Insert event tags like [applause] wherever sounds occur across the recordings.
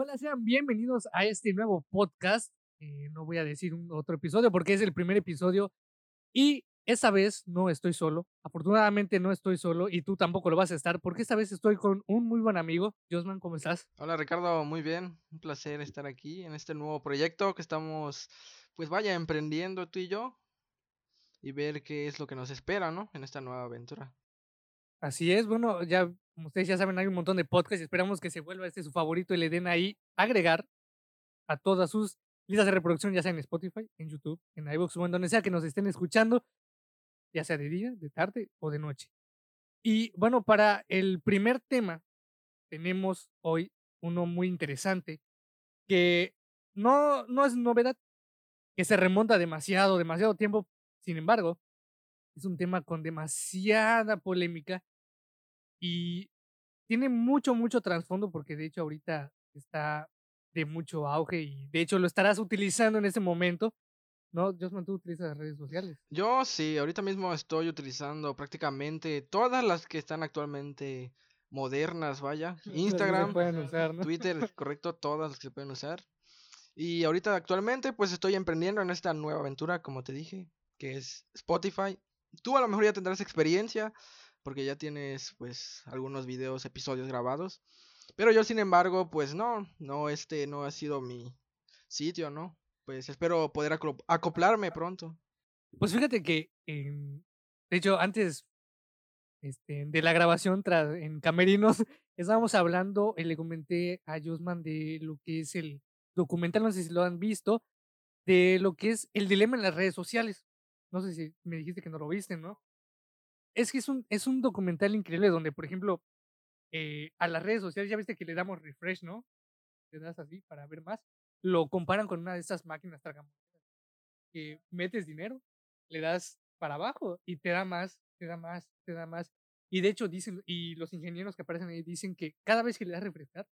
Hola, sean bienvenidos a este nuevo podcast. Eh, no voy a decir un otro episodio porque es el primer episodio y esta vez no estoy solo. Afortunadamente no estoy solo y tú tampoco lo vas a estar porque esta vez estoy con un muy buen amigo. Josman, ¿cómo estás? Hola Ricardo, muy bien. Un placer estar aquí en este nuevo proyecto que estamos, pues vaya, emprendiendo tú y yo y ver qué es lo que nos espera, ¿no? En esta nueva aventura. Así es, bueno, ya como ustedes ya saben, hay un montón de podcasts y esperamos que se vuelva este su favorito y le den ahí agregar a todas sus listas de reproducción, ya sea en Spotify, en YouTube, en iVoox o en donde sea que nos estén escuchando, ya sea de día, de tarde o de noche. Y bueno, para el primer tema tenemos hoy uno muy interesante que no, no es novedad, que se remonta demasiado, demasiado tiempo, sin embargo, es un tema con demasiada polémica y tiene mucho, mucho trasfondo porque de hecho ahorita está de mucho auge y de hecho lo estarás utilizando en este momento. ¿No? Josman, tú utilizas las redes sociales. Yo sí, ahorita mismo estoy utilizando prácticamente todas las que están actualmente modernas, vaya. [laughs] Instagram, Twitter, [laughs] correcto, todas las que se pueden usar. Y ahorita actualmente pues estoy emprendiendo en esta nueva aventura, como te dije, que es Spotify. Tú a lo mejor ya tendrás experiencia, porque ya tienes pues algunos videos, episodios grabados. Pero yo sin embargo, pues no, no, este no ha sido mi sitio, ¿no? Pues espero poder acoplarme pronto. Pues fíjate que, de hecho, antes este, de la grabación tras, en Camerinos, [laughs] estábamos hablando, y le comenté a Josman de lo que es el documental, no sé si lo han visto, de lo que es el dilema en las redes sociales. No sé si me dijiste que no lo viste, ¿no? Es que es un, es un documental increíble donde, por ejemplo, eh, a las redes sociales, ya viste que le damos refresh, ¿no? Le das así para ver más. Lo comparan con una de estas máquinas tragamonedas que metes dinero, le das para abajo y te da más, te da más, te da más. Y de hecho dicen, y los ingenieros que aparecen ahí dicen que cada vez que le das refrescar,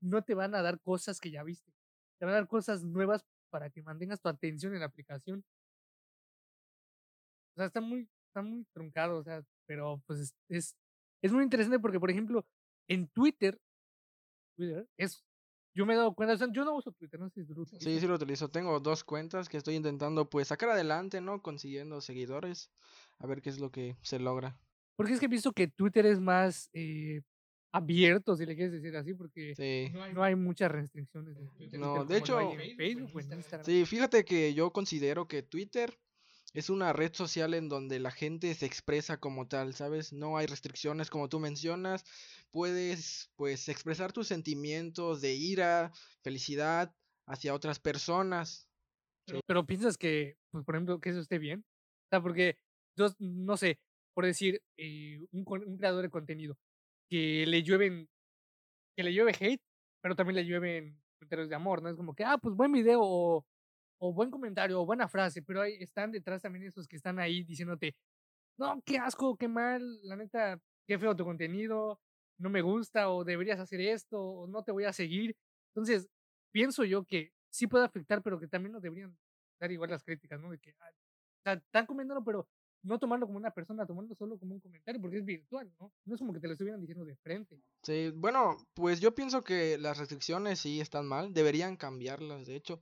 no te van a dar cosas que ya viste. Te van a dar cosas nuevas para que mantengas tu atención en la aplicación. O sea, está muy, está muy truncado, o sea, pero pues es, es, muy interesante porque, por ejemplo, en Twitter, Twitter es, yo me he dado cuenta, yo no uso Twitter, no sé si Sí, sí lo utilizo, tengo dos cuentas que estoy intentando pues sacar adelante, ¿no? Consiguiendo seguidores, a ver qué es lo que se logra. Porque es que he visto que Twitter es más eh, abierto, si le quieres decir así, porque no, hay, muchas restricciones. no, de hecho, sí, fíjate que yo considero que Twitter es una red social en donde la gente se expresa como tal, ¿sabes? No hay restricciones como tú mencionas. Puedes, pues, expresar tus sentimientos de ira, felicidad hacia otras personas. Pero, piensas que, pues, por ejemplo, que eso esté bien. O sea, porque yo, no sé, por decir, eh, un, un, creador de contenido que le llueven, que le llueve hate, pero también le llueven comentarios de amor, ¿no? Es como que, ah, pues buen video o o buen comentario o buena frase, pero ahí están detrás también esos que están ahí diciéndote, no, qué asco, qué mal, la neta, qué feo tu contenido, no me gusta, o deberías hacer esto, o no te voy a seguir. Entonces, pienso yo que sí puede afectar, pero que también nos deberían dar igual las críticas, ¿no? De que, están comiéndolo, pero no tomarlo como una persona, tomarlo solo como un comentario, porque es virtual, ¿no? No es como que te lo estuvieran diciendo de frente. Sí, bueno, pues yo pienso que las restricciones sí están mal, deberían cambiarlas, de hecho.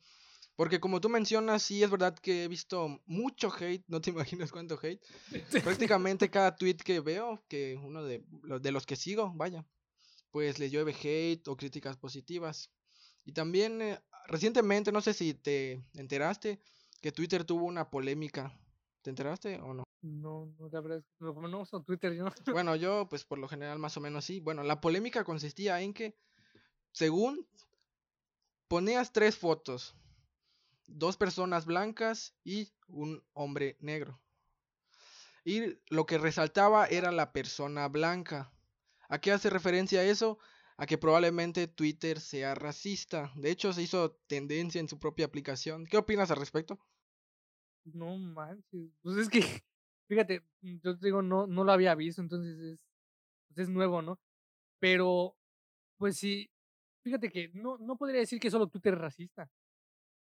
Porque como tú mencionas, sí es verdad que he visto mucho hate, no te [laughs] imaginas cuánto hate. [laughs] Prácticamente cada tweet que veo, que uno de, de los que sigo, vaya, pues le llueve hate o críticas positivas. Y también eh, recientemente, no sé si te enteraste, que Twitter tuvo una polémica. ¿Te enteraste o no? No, no, la verdad, como no uso Twitter yo. [laughs] Bueno, yo pues por lo general más o menos sí. Bueno, la polémica consistía en que, según, ponías tres fotos dos personas blancas y un hombre negro. Y lo que resaltaba era la persona blanca. ¿A qué hace referencia eso? A que probablemente Twitter sea racista. De hecho, se hizo tendencia en su propia aplicación. ¿Qué opinas al respecto? No manches. Pues es que, [laughs] fíjate, yo te digo, no, no lo había visto, entonces es, pues es nuevo, ¿no? Pero, pues sí, fíjate que no, no podría decir que solo Twitter es racista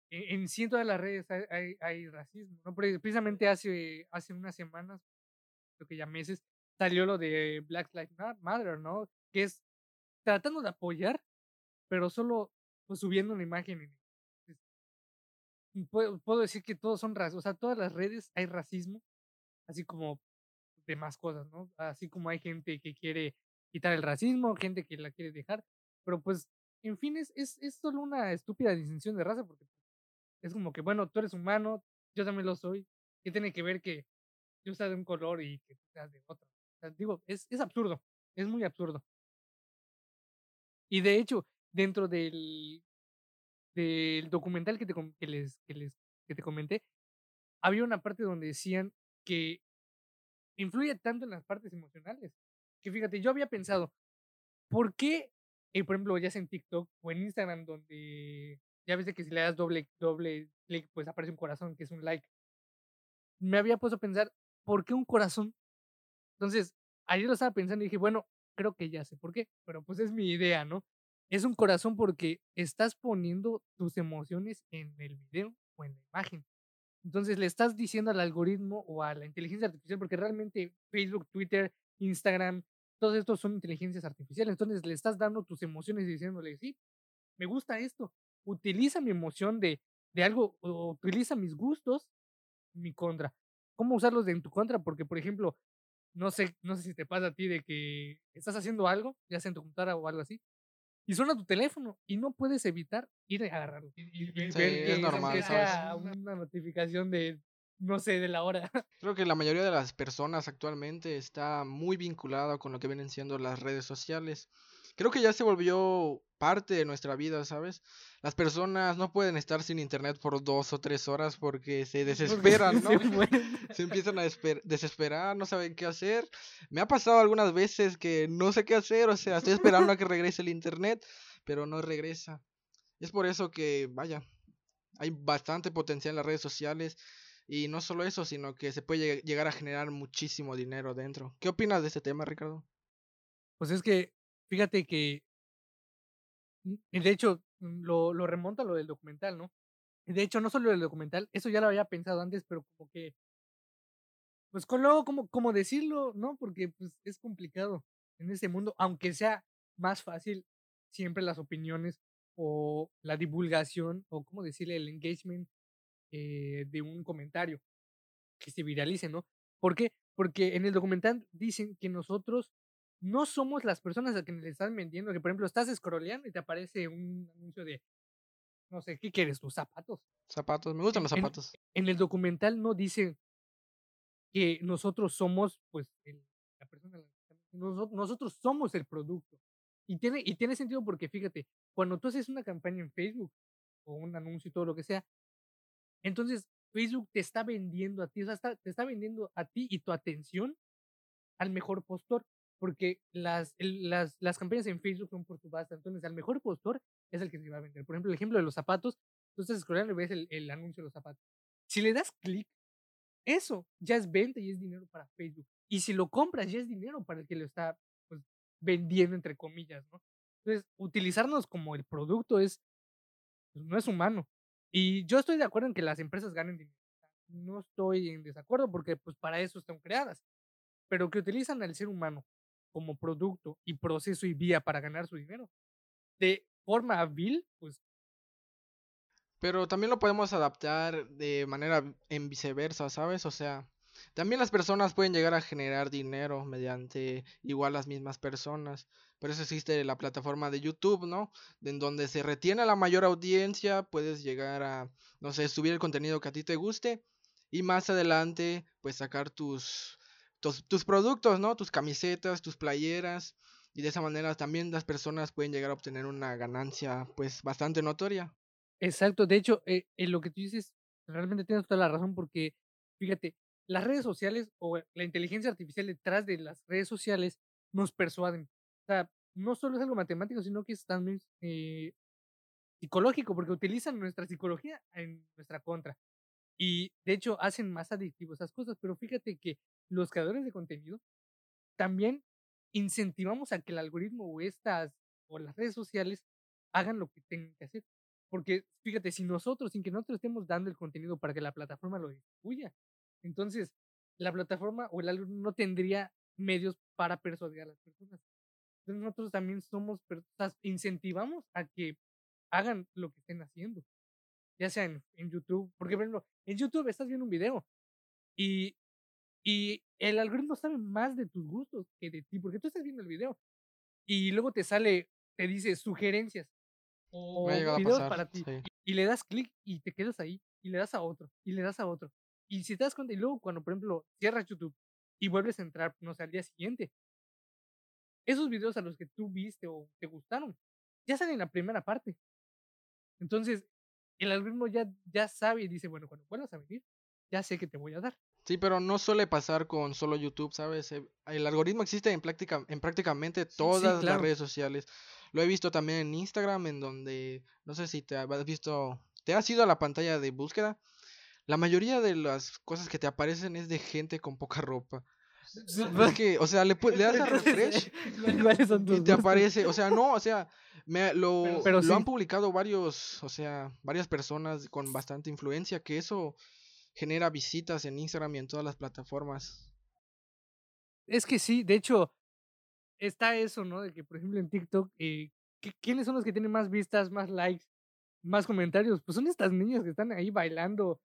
en, cientos de las redes hay, racismo, ¿no? precisamente hace, hace unas semanas, creo que ya meses, salió lo de Black Lives Matter, ¿no? Que es tratando de apoyar, pero solo pues subiendo una imagen. puedo, puedo decir que todos son racistas, o sea, todas las redes hay racismo, así como demás cosas, ¿no? Así como hay gente que quiere quitar el racismo, gente que la quiere dejar, pero pues, en fin, es, es, es solo una estúpida distinción de raza, porque es como que, bueno, tú eres humano, yo también lo soy, ¿qué tiene que ver que yo sea de un color y que tú seas de otro? digo, es, es absurdo, es muy absurdo. Y de hecho, dentro del, del documental que, te, que, les, que, les, que te comenté, había una parte donde decían que influye tanto en las partes emocionales. Que fíjate, yo había pensado, ¿por qué, eh, por ejemplo, ya sea en TikTok o en Instagram, donde ya ves que si le das doble, doble clic, pues aparece un corazón, que es un like? Me había puesto a pensar, ¿por qué un corazón? Entonces, ayer lo estaba pensando y dije, bueno, creo que ya sé por qué, pero pues es mi idea, ¿no? Es un corazón porque estás poniendo tus emociones en el video o en la imagen. Entonces le estás diciendo al algoritmo o a la inteligencia artificial, porque realmente Facebook, Twitter, Instagram, todos estos son inteligencias artificiales. Entonces le estás dando tus emociones y diciéndole, sí, me gusta esto. Utiliza mi emoción de, de algo, o utiliza mis gustos mi contra. ¿Cómo usarlos en tu contra? Porque, por ejemplo, no sé, no sé si te pasa a ti de que estás haciendo algo, ya sea en tu computadora o algo así, y suena tu teléfono y no puedes evitar ir a agarrarlo. Y, ver que, es normal, sea una notificación de, no sé, de la hora. [laughs] Creo que la mayoría de las personas actualmente está muy vinculada con lo que vienen siendo las redes sociales creo que ya se volvió parte de nuestra vida, ¿sabes? Las personas no pueden estar sin internet por dos o tres horas porque se desesperan, [laughs] ¿no? [laughs] se empiezan a desesperar, no saben qué hacer. Me ha pasado algunas veces que no sé qué hacer, o sea, estoy esperando a que regrese el internet, pero no regresa. Es por eso que, vaya, hay bastante potencial en las redes sociales. Y no solo eso, sino que se puede llegar a generar muchísimo dinero dentro. ¿Qué opinas de este tema, Ricardo? Pues es que Fíjate que, mm, de hecho, mm, lo, lo remonta lo del documental, ¿no? De hecho, no solo el documental, eso ya lo había pensado antes, pero como que, pues luego, como, como decirlo, ¿no? Porque pues es complicado en ese mundo, aunque sea más fácil siempre las opiniones o la divulgación o, como decirle, el engagement eh, de un comentario que se viralice, ¿no? ¿Por qué? Porque en el documental dicen que nosotros no somos las personas a quienes le están vendiendo, que por ejemplo estás scrolleando y te aparece un anuncio de, no sé, ¿qué quieres? ¿Tus zapatos? Zapatos, me gustan los zapatos. En, el documental no dice que nosotros somos, pues, la persona, nosotros, nosotros somos el producto. Y tiene, y tiene sentido porque fíjate, cuando tú haces una campaña en Facebook o un anuncio y todo lo que sea, entonces Facebook te está vendiendo a ti, o sea, te está vendiendo a ti y tu atención al mejor postor porque las, las, las campañas en Facebook son por subasta, entonces el mejor postor es el que se va a vender. Por ejemplo, el ejemplo de los zapatos, tú estás scrollando y ves el, el anuncio de los zapatos. Si le das clic, eso ya es venta y es dinero para Facebook. Y si lo compras, ya es dinero para el que lo está pues, vendiendo, entre comillas, ¿no? Entonces, utilizarnos como el producto es, pues, no es humano. Y yo estoy de acuerdo en que las empresas ganen dinero. No estoy en desacuerdo porque pues para eso están creadas. Pero que utilizan al ser humano como producto y proceso y vía para ganar su dinero. De forma vil, pues... Pero también lo podemos adaptar de manera en viceversa, ¿sabes? O sea, también las personas pueden llegar a generar dinero mediante igual las mismas personas. Por eso existe la plataforma de YouTube, ¿no? En donde se retiene la mayor audiencia, puedes llegar a, no sé, subir el contenido que a ti te guste y más adelante, pues sacar tus, tus, productos, ¿no? Tus camisetas, tus playeras. Y de esa manera también las personas pueden llegar a obtener una ganancia pues bastante notoria. Exacto, de hecho, eh, en lo que tú dices, realmente tienes toda la razón porque, fíjate, las redes sociales o la inteligencia artificial detrás de las redes sociales nos persuaden. O sea, no solo es algo matemático, sino que es también eh, psicológico, porque utilizan nuestra psicología en nuestra contra. Y de hecho hacen más adictivos esas cosas, pero fíjate que los creadores de contenido también incentivamos a que el algoritmo o estas o las redes sociales hagan lo que tengan que hacer. Porque fíjate, si nosotros, sin que nosotros estemos dando el contenido para que la plataforma lo distribuya, entonces la plataforma o el algoritmo no tendría medios para persuadir a las personas. Entonces nosotros también somos, incentivamos a que hagan lo que estén haciendo. Ya sea en, en YouTube, porque por ejemplo, en YouTube estás viendo un video y, y el algoritmo sabe más de tus gustos que de ti, porque tú estás viendo el video y luego te sale, te dice sugerencias o videos para ti y, le das clic y te quedas ahí y le das a otro y le das a otro. Y si te das cuenta, y luego cuando, por ejemplo, cierras YouTube y vuelves a entrar, no sé, al día siguiente, esos videos a los que tú viste o te gustaron, ya salen en la primera parte. Entonces, el algoritmo ya, ya sabe y dice, bueno, cuando vuelvas a venir, ya sé que te voy a dar. Sí, pero no suele pasar con solo YouTube, ¿sabes? Eh, el algoritmo existe en, práctica, en prácticamente todas las redes sociales. Lo he visto también en Instagram, en donde, no sé si te has visto, te has ido a la pantalla de búsqueda. La mayoría de las cosas que te aparecen es de gente con poca ropa. Es que, o sea, le, le das a [laughs] refresh y te aparece, o sea, no, o sea, me, lo, lo han publicado varios, o sea, varias personas con bastante influencia, que eso genera visitas en Instagram y en todas las plataformas. Es que sí, de hecho, está eso, ¿no? De que, por ejemplo, en TikTok, eh, ¿quiénes son los que tienen más vistas, más likes, más comentarios? Pues son estas niñas que están ahí bailando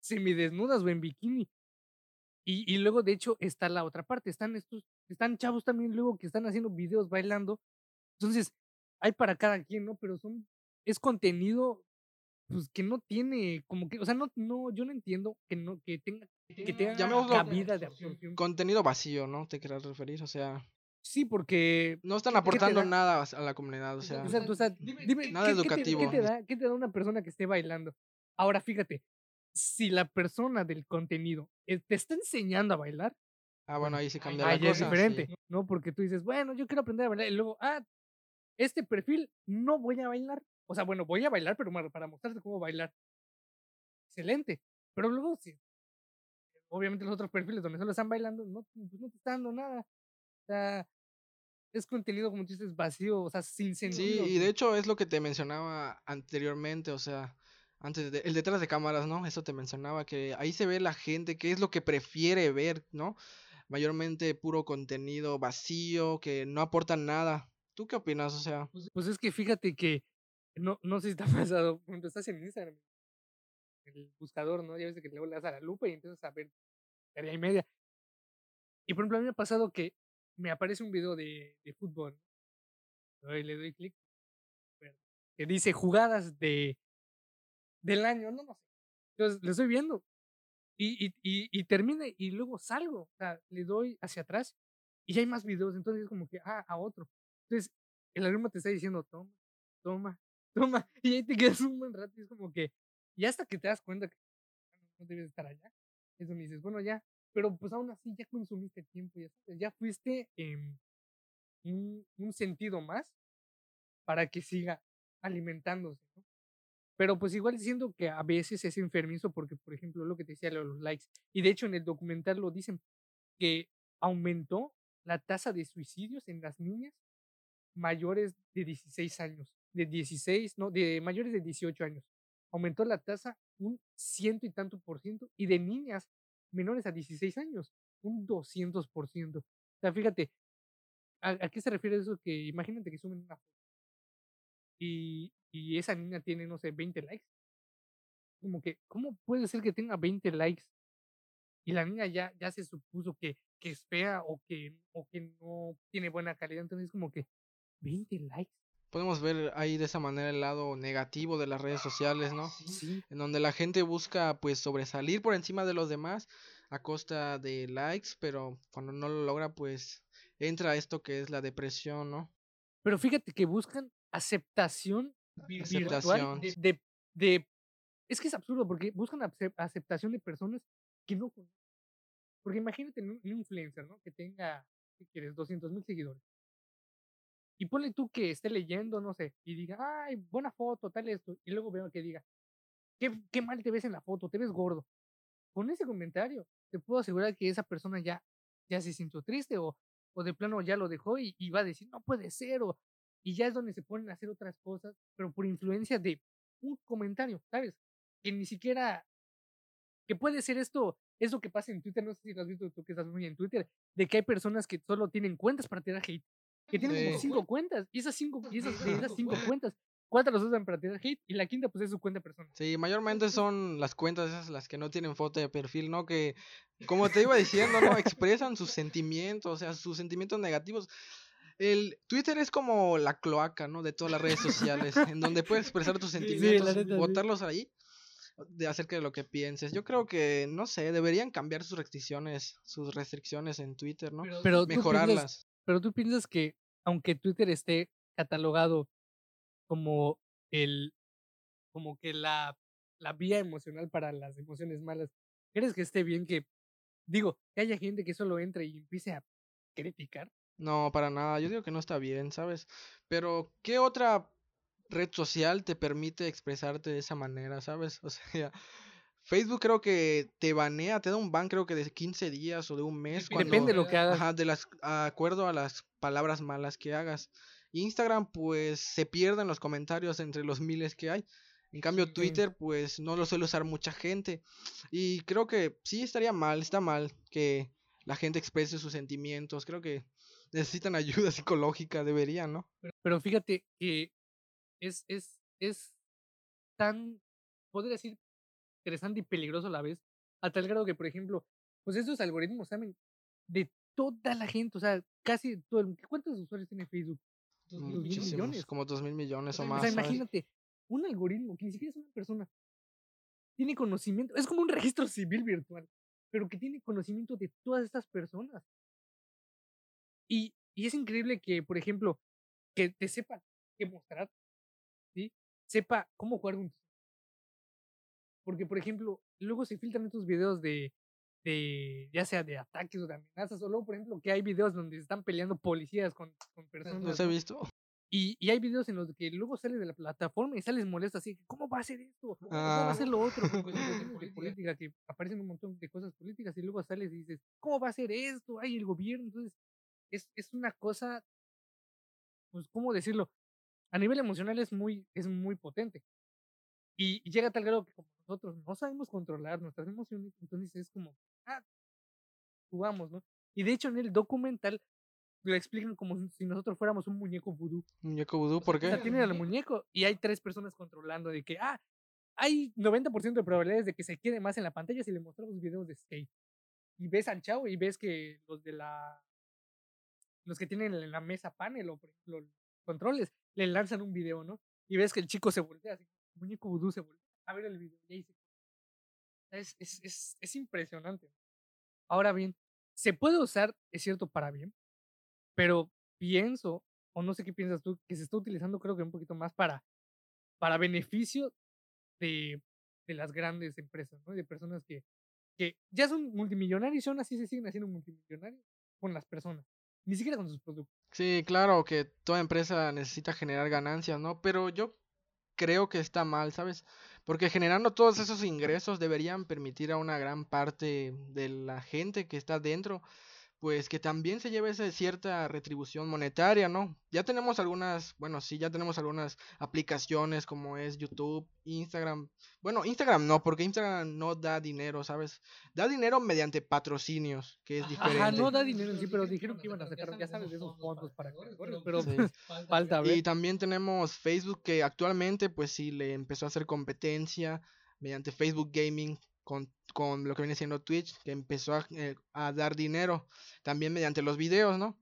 semidesnudas o en bikini. Y, y luego, de hecho, está la otra parte. Están estos, están chavos también luego que están haciendo videos bailando. Entonces, hay para cada quien, ¿no? Pero son, es contenido, pues, que no tiene, como que, o sea, no, no, yo no entiendo que no, que tenga, que tenga vida de absorción. Contenido vacío, ¿no? Te quieras referir, o sea. Sí, porque. No están aportando nada a la comunidad, o sea. O sea, dime, nada educativo. ¿qué te, da, ¿Qué te da una persona que esté bailando? Ahora, fíjate, si la persona del contenido eh, te está enseñando a bailar. Ah, bueno, ahí se cambia la cosa. es diferente, ¿no? Porque tú dices, bueno, yo quiero aprender a bailar. Y luego, ah, este perfil no voy a bailar. O sea, bueno, voy a bailar, pero para mostrarte cómo bailar. Excelente. Pero luego, sí. Obviamente los otros perfiles donde solo están bailando, no, pues no te están dando nada. O sea, es contenido, como tú dices, vacío, o sea, sin sentido. Sí, y de hecho es lo que te mencionaba anteriormente, o sea, antes de, el detrás de cámaras, ¿no? Eso te mencionaba, que ahí se ve la gente, qué es lo que prefiere ver, ¿no? Mayormente puro contenido vacío, que no aporta nada. ¿Tú qué opinas? O sea. Pues, pues es que fíjate que, no, no sé si te ha pasado, cuando estás en Instagram, el buscador, ¿no? Ya ves que luego le das a la lupa y empiezas a ver área y media. Y por ejemplo, a mí me ha pasado que me aparece un video de, de fútbol. Le doy clic. Que dice jugadas de del año, no, no sé. Entonces, lo estoy viendo. Y, y, y, termina y luego salgo. O sea, le doy hacia atrás y ya hay más videos. Entonces es como que, ah, a otro. Entonces, el algoritmo te está diciendo, toma, toma, toma. Y ahí te quedas un buen rato y es como que, y hasta que te das cuenta que no debes estar allá, es donde dices, bueno, ya. Pero pues aún así ya consumiste tiempo, ya, ya fuiste en un, un sentido más para que siga alimentándose, ¿no? Pero pues igual siento que a veces es enfermizo porque, por ejemplo, lo que te decía, los likes. Y de hecho en el documental lo dicen que aumentó la tasa de suicidios en las niñas mayores de 16 años. De 16, no, de mayores de 18 años. Aumentó la tasa un ciento y tanto por ciento. Y de niñas menores a 16 años, un 200 por ciento. O sea, fíjate, ¿a, qué se refiere eso? Que imagínate que suben una. Y, y esa niña tiene, no sé, 20 likes. Como que, ¿cómo puede ser que tenga 20 likes? Y la niña ya, ya se supuso que, que es fea o que, o que no tiene buena calidad. Entonces, como que 20 likes. Podemos ver ahí de esa manera el lado negativo de las redes sociales, ¿no? Sí. En donde la gente busca pues sobresalir por encima de los demás a costa de likes, pero cuando no lo logra pues entra esto que es la depresión, ¿no? Pero fíjate que buscan aceptación virtual de, de, Es que es absurdo porque buscan aceptación de personas que no Porque imagínate un, influencer, ¿no? Que tenga, ¿qué quieres? 200 mil seguidores. Y ponle tú que esté leyendo, no sé, y diga, ay, buena foto, tal esto. Y luego veo que diga, qué, qué mal te ves en la foto, te ves gordo. Con ese comentario, te puedo asegurar que esa persona ya, ya se sintió triste o, o de plano ya lo dejó y, va a decir, no puede ser, o y ya es donde se ponen a hacer otras cosas, pero por influencia de un comentario, ¿sabes? Que ni siquiera, que puede ser esto, eso que pasa en Twitter, no sé si lo has visto tú que estás muy en Twitter, de que hay personas que solo tienen cuentas para tirar hate, que tienen cinco cuentas, y esas cinco, y esas, de esas cinco [laughs] cuentas cuatro los usan para tirar hate y la quinta pues es su cuenta personal. Sí, mayormente son las cuentas esas las que no tienen foto de perfil, ¿no? Que, como te iba diciendo, ¿no? Expresan sus sentimientos, o sea, sus sentimientos negativos. El Twitter es como la cloaca, ¿no? De todas las redes sociales, en donde puedes expresar tus [laughs] sentimientos, botarlos ahí de acerca de lo que pienses. Yo creo que, no sé, deberían cambiar sus restricciones, sus restricciones en Twitter, ¿no? Pero, Mejorarlas. Pero tú piensas que, aunque Twitter esté catalogado como el, como que la, la vía emocional para las emociones malas, ¿crees que esté bien que, digo, que haya gente que solo entre y empiece a criticar? No, para nada. Yo digo que no está bien, ¿sabes? Pero, ¿qué otra red social te permite expresarte de esa manera, ¿sabes? [laughs] O sea, Facebook creo que te banea, te da un ban creo que de 15 días o de un mes. Depende de lo que hagas. Ajá, de las, acuerdo a las palabras malas que hagas. Instagram pues se pierden los comentarios entre los miles que hay. En cambio Twitter pues no lo suele usar mucha gente. Y creo que sí estaría mal, está mal que la gente exprese sus sentimientos. Creo que necesitan [laughs] ayuda psicológica, deberían, ¿no? Pero, fíjate que es, es, es tan, podría decir, interesante y peligroso a la vez, a tal grado que, por ejemplo, pues estos algoritmos saben de toda la gente, o sea, casi todo el, ¿cuántos usuarios tiene Facebook? millones. Como dos mil millones o, más. O sea, imagínate, un algoritmo que ni siquiera es una persona, tiene conocimiento, es como un registro civil virtual, pero que tiene conocimiento de todas estas personas. Y, y es increíble que, por ejemplo, que te sepa qué mostrar, ¿sí? Sepa cómo jugar un... Porque, por ejemplo, luego se filtran estos videos de, de, ya sea de ataques o de amenazas, o luego, por ejemplo, que hay videos donde están peleando policías con, con personas. ¿Los he visto? Y, y, hay videos en los que luego sales de la plataforma y sales molesto así, ¿cómo va a ser esto? ¿Cómo va a ah. ser lo otro? de [laughs] política, que aparecen un montón de cosas políticas y luego sales y dices, ¿cómo va a ser esto? Hay el gobierno. Entonces, es, es una cosa, pues, ¿cómo decirlo? A nivel emocional es muy, es muy potente. Y, y llega a tal grado que como nosotros no sabemos controlar nuestras emociones, entonces es como, ah, jugamos, ¿no? Y de hecho en el documental lo explican como si nosotros fuéramos un muñeco vudú. ¿Muñeco vudú? ¿Por qué? O sea, tienen al muñeco y hay tres personas controlando de que, ah, hay 90% de probabilidades de que se quede más en la pantalla si le mostramos videos de skate. Y ves al chavo y ves que los de la... Los que tienen en la mesa panel o, por ejemplo, los controles, le lanzan un video, ¿no? Y ves que el chico se voltea así, muñeco vudú se a ver el video es impresionante. Ahora bien, se puede usar, es cierto, para bien, pero pienso, o no sé qué piensas tú, que se está utilizando creo que un poquito más para, para beneficio de, de las grandes empresas, ¿no? De personas que, que ya son multimillonarios y aún así se siguen haciendo multimillonarios con las personas, ni siquiera con sus productos. Sí, claro que toda empresa necesita generar ganancias, ¿no? Pero yo creo que está mal, ¿sabes? Porque generando todos esos ingresos deberían permitir a una gran parte de la gente que está dentro pues que también se lleve esa cierta retribución monetaria, ¿no? Ya tenemos algunas, bueno, sí, ya tenemos algunas aplicaciones como es YouTube, Instagram. Bueno, Instagram no, porque Instagram no da dinero, ¿sabes? Da dinero mediante patrocinios, que es diferente. Ajá, no da dinero sí, pero dijeron que iban a sacar, ya sabes, de esos fondos para pero pues, falta ver. Y también tenemos Facebook que actualmente, pues sí, le empezó a hacer competencia mediante Facebook Gaming con, con lo que viene siendo Twitch, que empezó a, eh, a, dar dinero también mediante los videos, ¿no?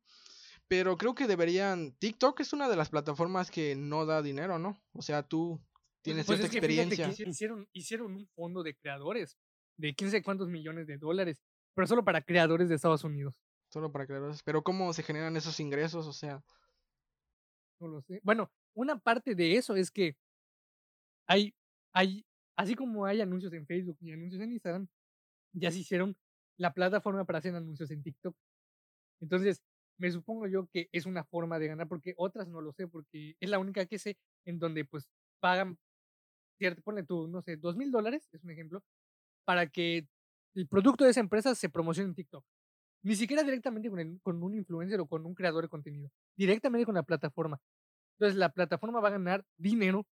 Pero creo que deberían, TikTok es una de las plataformas que no da dinero, ¿no? O sea, tú tienes pues cierta experiencia. hicieron, hicieron un fondo de creadores de quién sé cuántos millones de dólares, pero solo para creadores de Estados Unidos. Solo para creadores. Pero ¿cómo se generan esos ingresos? O sea... No lo sé. Bueno, una parte de eso es que hay, hay Así como hay anuncios en Facebook y anuncios en Instagram, ya se hicieron la plataforma para hacer anuncios en TikTok. Entonces, me supongo yo que es una forma de ganar, porque otras no lo sé, porque es la única que sé en donde pues pagan, cierto, ponle tú, no sé, dos mil dólares, es un ejemplo, para que el producto de esa empresa se promocione en TikTok. Ni siquiera directamente con, con un influencer o con un creador de contenido, directamente con la plataforma. Entonces, la plataforma va a ganar dinero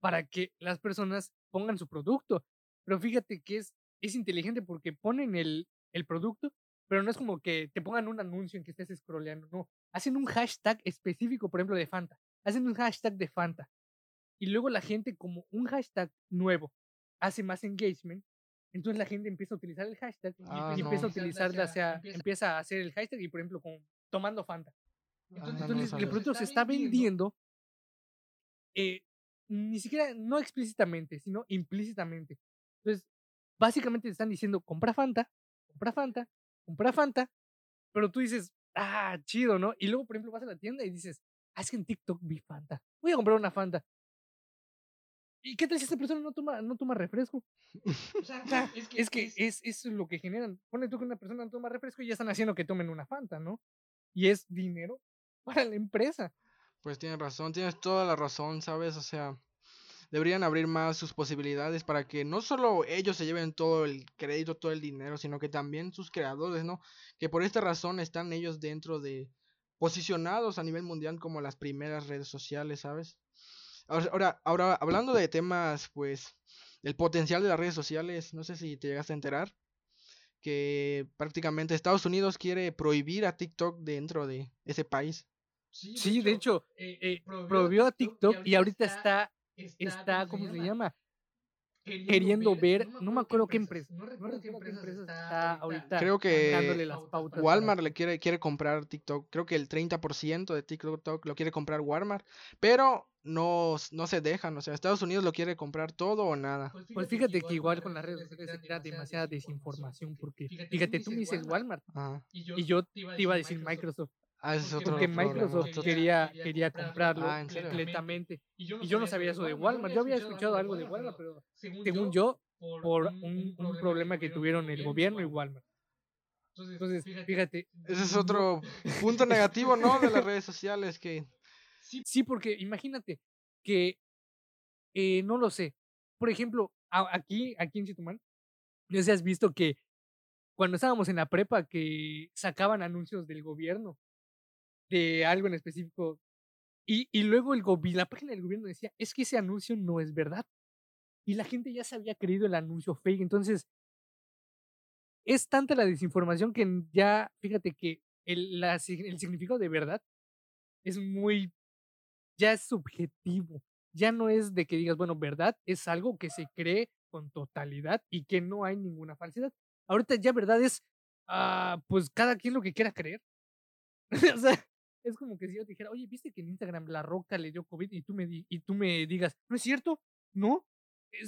para que las personas pongan su producto. Pero fíjate que es, es inteligente porque ponen el, el producto, pero no es como que te pongan un anuncio en que estés scrolleando, no. Hacen un hashtag específico, por ejemplo, de Fanta. Hacen un hashtag de Fanta. y luego la gente como un hashtag nuevo hace más engagement, entonces la gente empieza a utilizar el hashtag y Ah, empieza a utilizarla, sea, empieza a hacer el hashtag y por ejemplo como tomando Fanta. Ah, no Entonces el producto se está vendiendo eh, ni siquiera, no explícitamente, sino implícitamente. Entonces, básicamente te están diciendo, compra Fanta, compra Fanta, compra Fanta, pero tú dices, ah, chido, ¿no? Y luego, por ejemplo, vas a la tienda y dices, ah, es que en TikTok vi Fanta, voy a comprar una Fanta. ¿Y qué tal si esta persona no toma, no toma refresco? O sea, O sea, [laughs] es que es, es lo que generan. Pone tú que una persona no toma refresco y ya están haciendo que tomen una Fanta, ¿no? Y es dinero [laughs] para la empresa. Pues tienes razón, tienes toda la razón, ¿sabes? O sea, deberían abrir más sus posibilidades para que no solo ellos se lleven todo el crédito, todo el dinero, sino que también sus creadores, ¿no? Que por esta razón están ellos dentro de posicionados a nivel mundial como las primeras redes sociales, ¿sabes? Ahora, ahora, hablando de temas, pues, del potencial de las redes sociales, no sé si te llegaste a enterar que prácticamente Estados Unidos quiere prohibir a TikTok dentro de ese país. Sí, de hecho, eh, prohibió a TikTok y ahorita está, está, ¿cómo se llama? Queriendo ver, no me acuerdo qué empresa, no recuerdo qué empresa está ahorita Creo que dándole las pautas. para- Walmart le quiere, quiere comprar TikTok. Creo que el 30% de TikTok lo quiere comprar Walmart. Pero no, no se dejan. O sea, Estados Unidos lo quiere comprar todo o nada. Pues fíjate que igual con las redes sociales se crea demasiada desinformación porque, fíjate, tú me dices Walmart y yo te iba a decir Microsoft Ah, ese es otro porque. Microsoft otro- quería, quería comprarlo Ah, completamente y yo no sabía eso de Walmart. Yo había escuchado algo de Walmart, pero según yo, por un, un problema que tuvieron el gobierno y Walmart. Entonces, fíjate. Ese es otro [laughs] punto negativo, ¿no? De las redes sociales que... Sí, porque imagínate que, eh, no lo sé, por ejemplo, aquí, aquí en Chetumal, no sé si has visto que cuando estábamos en la prepa que sacaban anuncios del gobierno de algo en específico y, y luego el la página del gobierno decía, es que ese anuncio no es verdad. Y la gente ya se había creído el anuncio fake. Entonces, es tanta la desinformación que ya, fíjate que el, la el significado de verdad es muy, ya es subjetivo. Ya no es de que digas, bueno, verdad es algo que se cree con totalidad y que no hay ninguna falsedad. Ahorita ya verdad es, ah, pues cada quien lo que quiera creer. [laughs] o sea, es como que si yo te dijera, oye, ¿viste que en Instagram la roca le dio COVID y tú me, di- y tú me digas, no es cierto? No.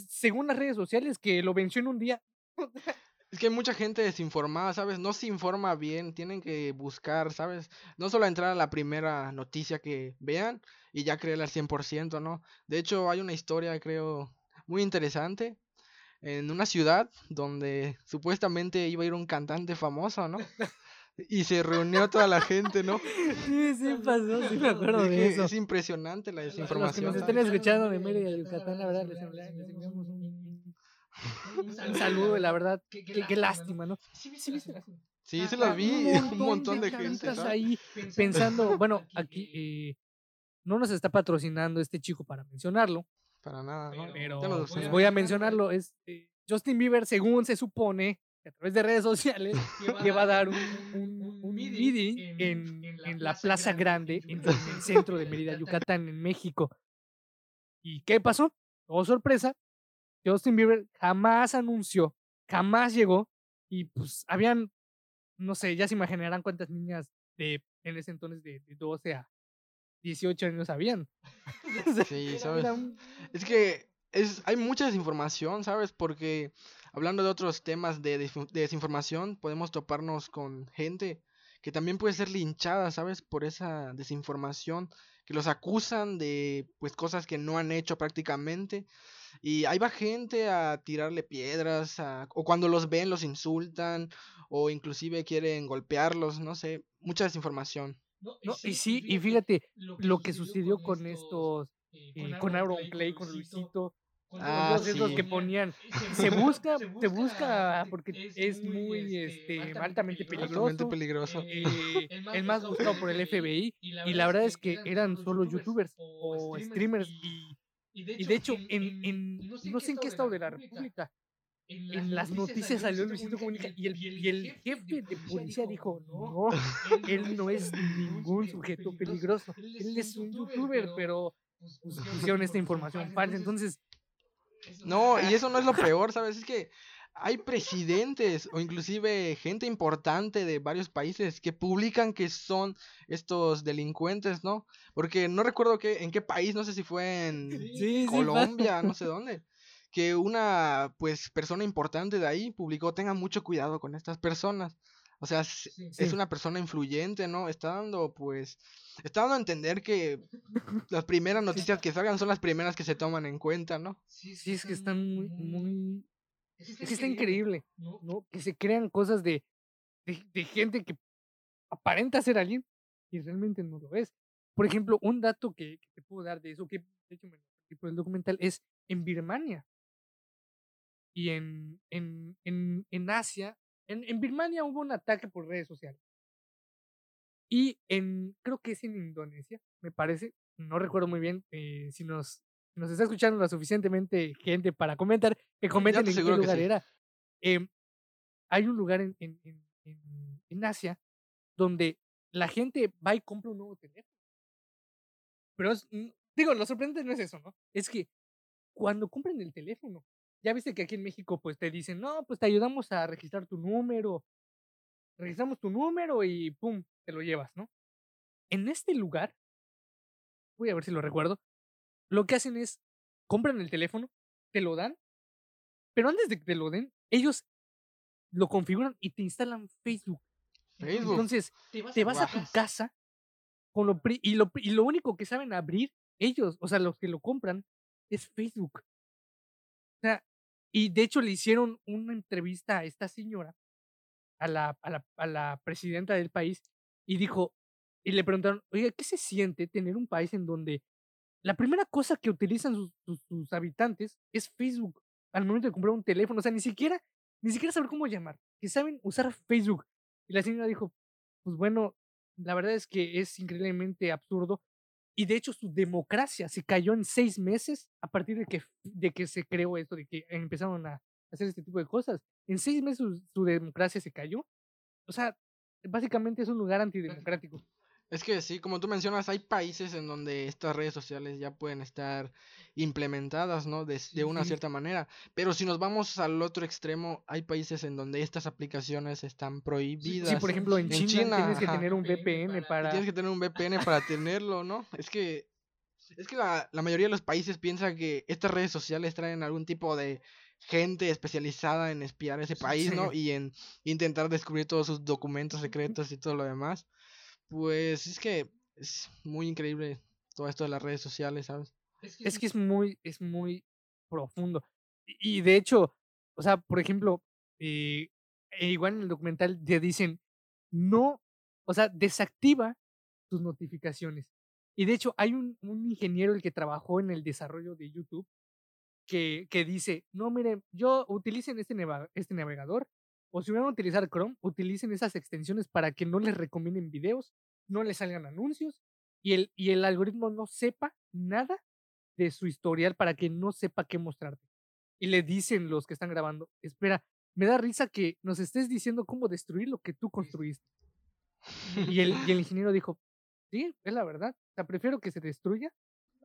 Según las redes sociales que lo venció en un día. [laughs] Es que hay mucha gente desinformada, ¿sabes? No se informa bien, tienen que buscar, ¿sabes? No solo entrar a la primera noticia que vean y ya creerla al 100%, ¿no? De hecho, hay una historia, creo, muy interesante en una ciudad donde supuestamente iba a ir un cantante famoso, ¿no? [laughs] Y se reunió toda la gente, ¿no? Sí, sí pasó, sí me acuerdo Es de que eso. es impresionante la Los que desinformación. nos estén escuchando de Mérida, Yucatán, la verdad, les, enviamos un, saludo, la verdad, qué, qué lástima, ¿no? Sí, viste la- Sí, se las vi, un montón de gente, ¿sabes? ahí pensando, bueno, aquí eh, no nos está patrocinando este chico para mencionarlo, Para nada, ¿no? pero pues, voy a mencionarlo. Es eh, Justin Bieber, según se supone, que a través de redes sociales, [laughs] que va a dar un, un, un meeting en, en la Plaza Grande, en el centro de Mérida, [laughs] Yucatán, en México. ¿Y qué pasó? Oh, sorpresa, Justin Bieber jamás anunció, jamás llegó, y pues habían, no sé, ya se imaginarán cuántas niñas de en ese entonces de, de 12 a 18 años habían. [laughs] Sí, ¿sabes? un- Es que es, hay mucha desinformación, ¿sabes? Porque hablando de otros temas de, desinf- de desinformación, podemos toparnos con gente que también puede ser linchada, ¿sabes? Por esa desinformación, que los acusan de pues cosas que no han hecho prácticamente. Y ahí va gente a tirarle piedras, a- o cuando los ven los insultan, o inclusive quieren golpearlos, no sé, mucha desinformación. No, y sí, y fíjate, lo que sucedió con estos, eh, con Auronplay, con Luisito, con Ah, esos sí. que ponían, [laughs] se busca, se busca porque es muy este, altamente Altamente peligroso, peligroso. eh, el más [laughs] buscado por el FBI, y la verdad es que eran solo youtubers o streamers, y, y de hecho, en, en no sé en qué estado de la República, en las noticias salió Luisito Comunica, y el, y el jefe de policía dijo, no, él no es ningún sujeto peligroso. Él es un youtuber, pero pusieron esta información falsa. Entonces... No, y eso no es lo [laughs] peor, ¿sabes? Es que hay presidentes o inclusive gente importante de varios países que publican que son estos delincuentes, ¿no? Porque no recuerdo que, en qué país, no sé si fue en Colombia, no sé [laughs] dónde, que una pues persona importante de ahí publicó tengan mucho cuidado con estas personas. O sea, es una persona influyente, ¿no? Está dando, pues, está dando a entender que las primeras noticias que salgan son las primeras que se toman en cuenta, ¿no? Sí, sí, es que están muy, muy, es que está increíble, ¿no? Que se crean cosas de, de, gente que aparenta ser alguien y realmente no lo es. Por ejemplo, un dato que, te puedo dar de eso, que de hecho me por el documental, es en Birmania y en, en, en, en Asia. En, en Birmania hubo un ataque por redes sociales. Y en, creo que es en Indonesia, me parece, no recuerdo muy bien, eh, si nos nos está escuchando la suficientemente gente para comentar, que comenten en qué lugar era. Em, hay un lugar en, en, en, en, Asia donde la gente va y compra un nuevo teléfono. Pero mm, digo, lo sorprendente no es eso, ¿no? Es que cuando compran el teléfono, ya viste que aquí en México pues te dicen, no, pues te ayudamos a registrar tu número, registramos tu número y pum, te lo llevas, ¿no? En este lugar, voy a ver si lo recuerdo, lo que hacen es, compran el teléfono, te lo dan, pero antes de que te lo den, ellos lo configuran y te instalan Facebook. Facebook. Entonces, te vas, a, tu casa con lo y, lo, y lo único que saben abrir ellos, o sea, los que lo compran, es Facebook. O sea, y de hecho le hicieron una entrevista a esta señora, a la, a la, a la presidenta del país, y dijo, y le preguntaron, oiga, ¿qué se siente tener un país en donde la primera cosa que utilizan sus, habitantes es Facebook al momento de comprar un teléfono. O sea, ni siquiera, ni siquiera saber cómo llamar, que saben usar Facebook. Y la señora dijo, pues bueno, la verdad es que es increíblemente absurdo. Y de hecho su democracia se cayó en seis meses a partir de que, de que se creó esto, de que empezaron a hacer este tipo de cosas. En seis meses su democracia se cayó. O sea, básicamente es un lugar antidemocrático. Es que sí, como tú mencionas, hay países en donde estas redes sociales ya pueden estar implementadas, ¿no? De, de una cierta manera. Pero si nos vamos al otro extremo, hay países en donde estas aplicaciones están prohibidas. Sí, por ejemplo, en, China, tienes que tener un VPN para... Tienes que tener un VPN para tenerlo, ¿no? Es que, es que la, la mayoría de los países piensa que estas redes sociales traen algún tipo de gente especializada en espiar ese país, ¿no? Y en intentar descubrir todos sus documentos secretos y todo lo demás. Pues es que es muy increíble todo esto de las redes sociales, ¿sabes? Es que es muy, es muy profundo. Y de hecho, o sea, por ejemplo, eh, e igual en el documental te dicen, no, o sea, desactiva tus notificaciones. Y de hecho, hay un, un ingeniero el que trabajó en el desarrollo de YouTube que, que dice, no, miren, yo utilicen este, este navegador o si van a utilizar Chrome, utilicen esas extensiones para que no les recomienden videos, no les salgan anuncios y el, y el algoritmo no sepa nada de su historial para que no sepa qué mostrarte. Y le dicen los que están grabando, espera, me da risa que nos estés diciendo cómo destruir lo que tú construiste. [laughs] Y el, y el ingeniero dijo, sí, es la verdad. O sea, prefiero que se destruya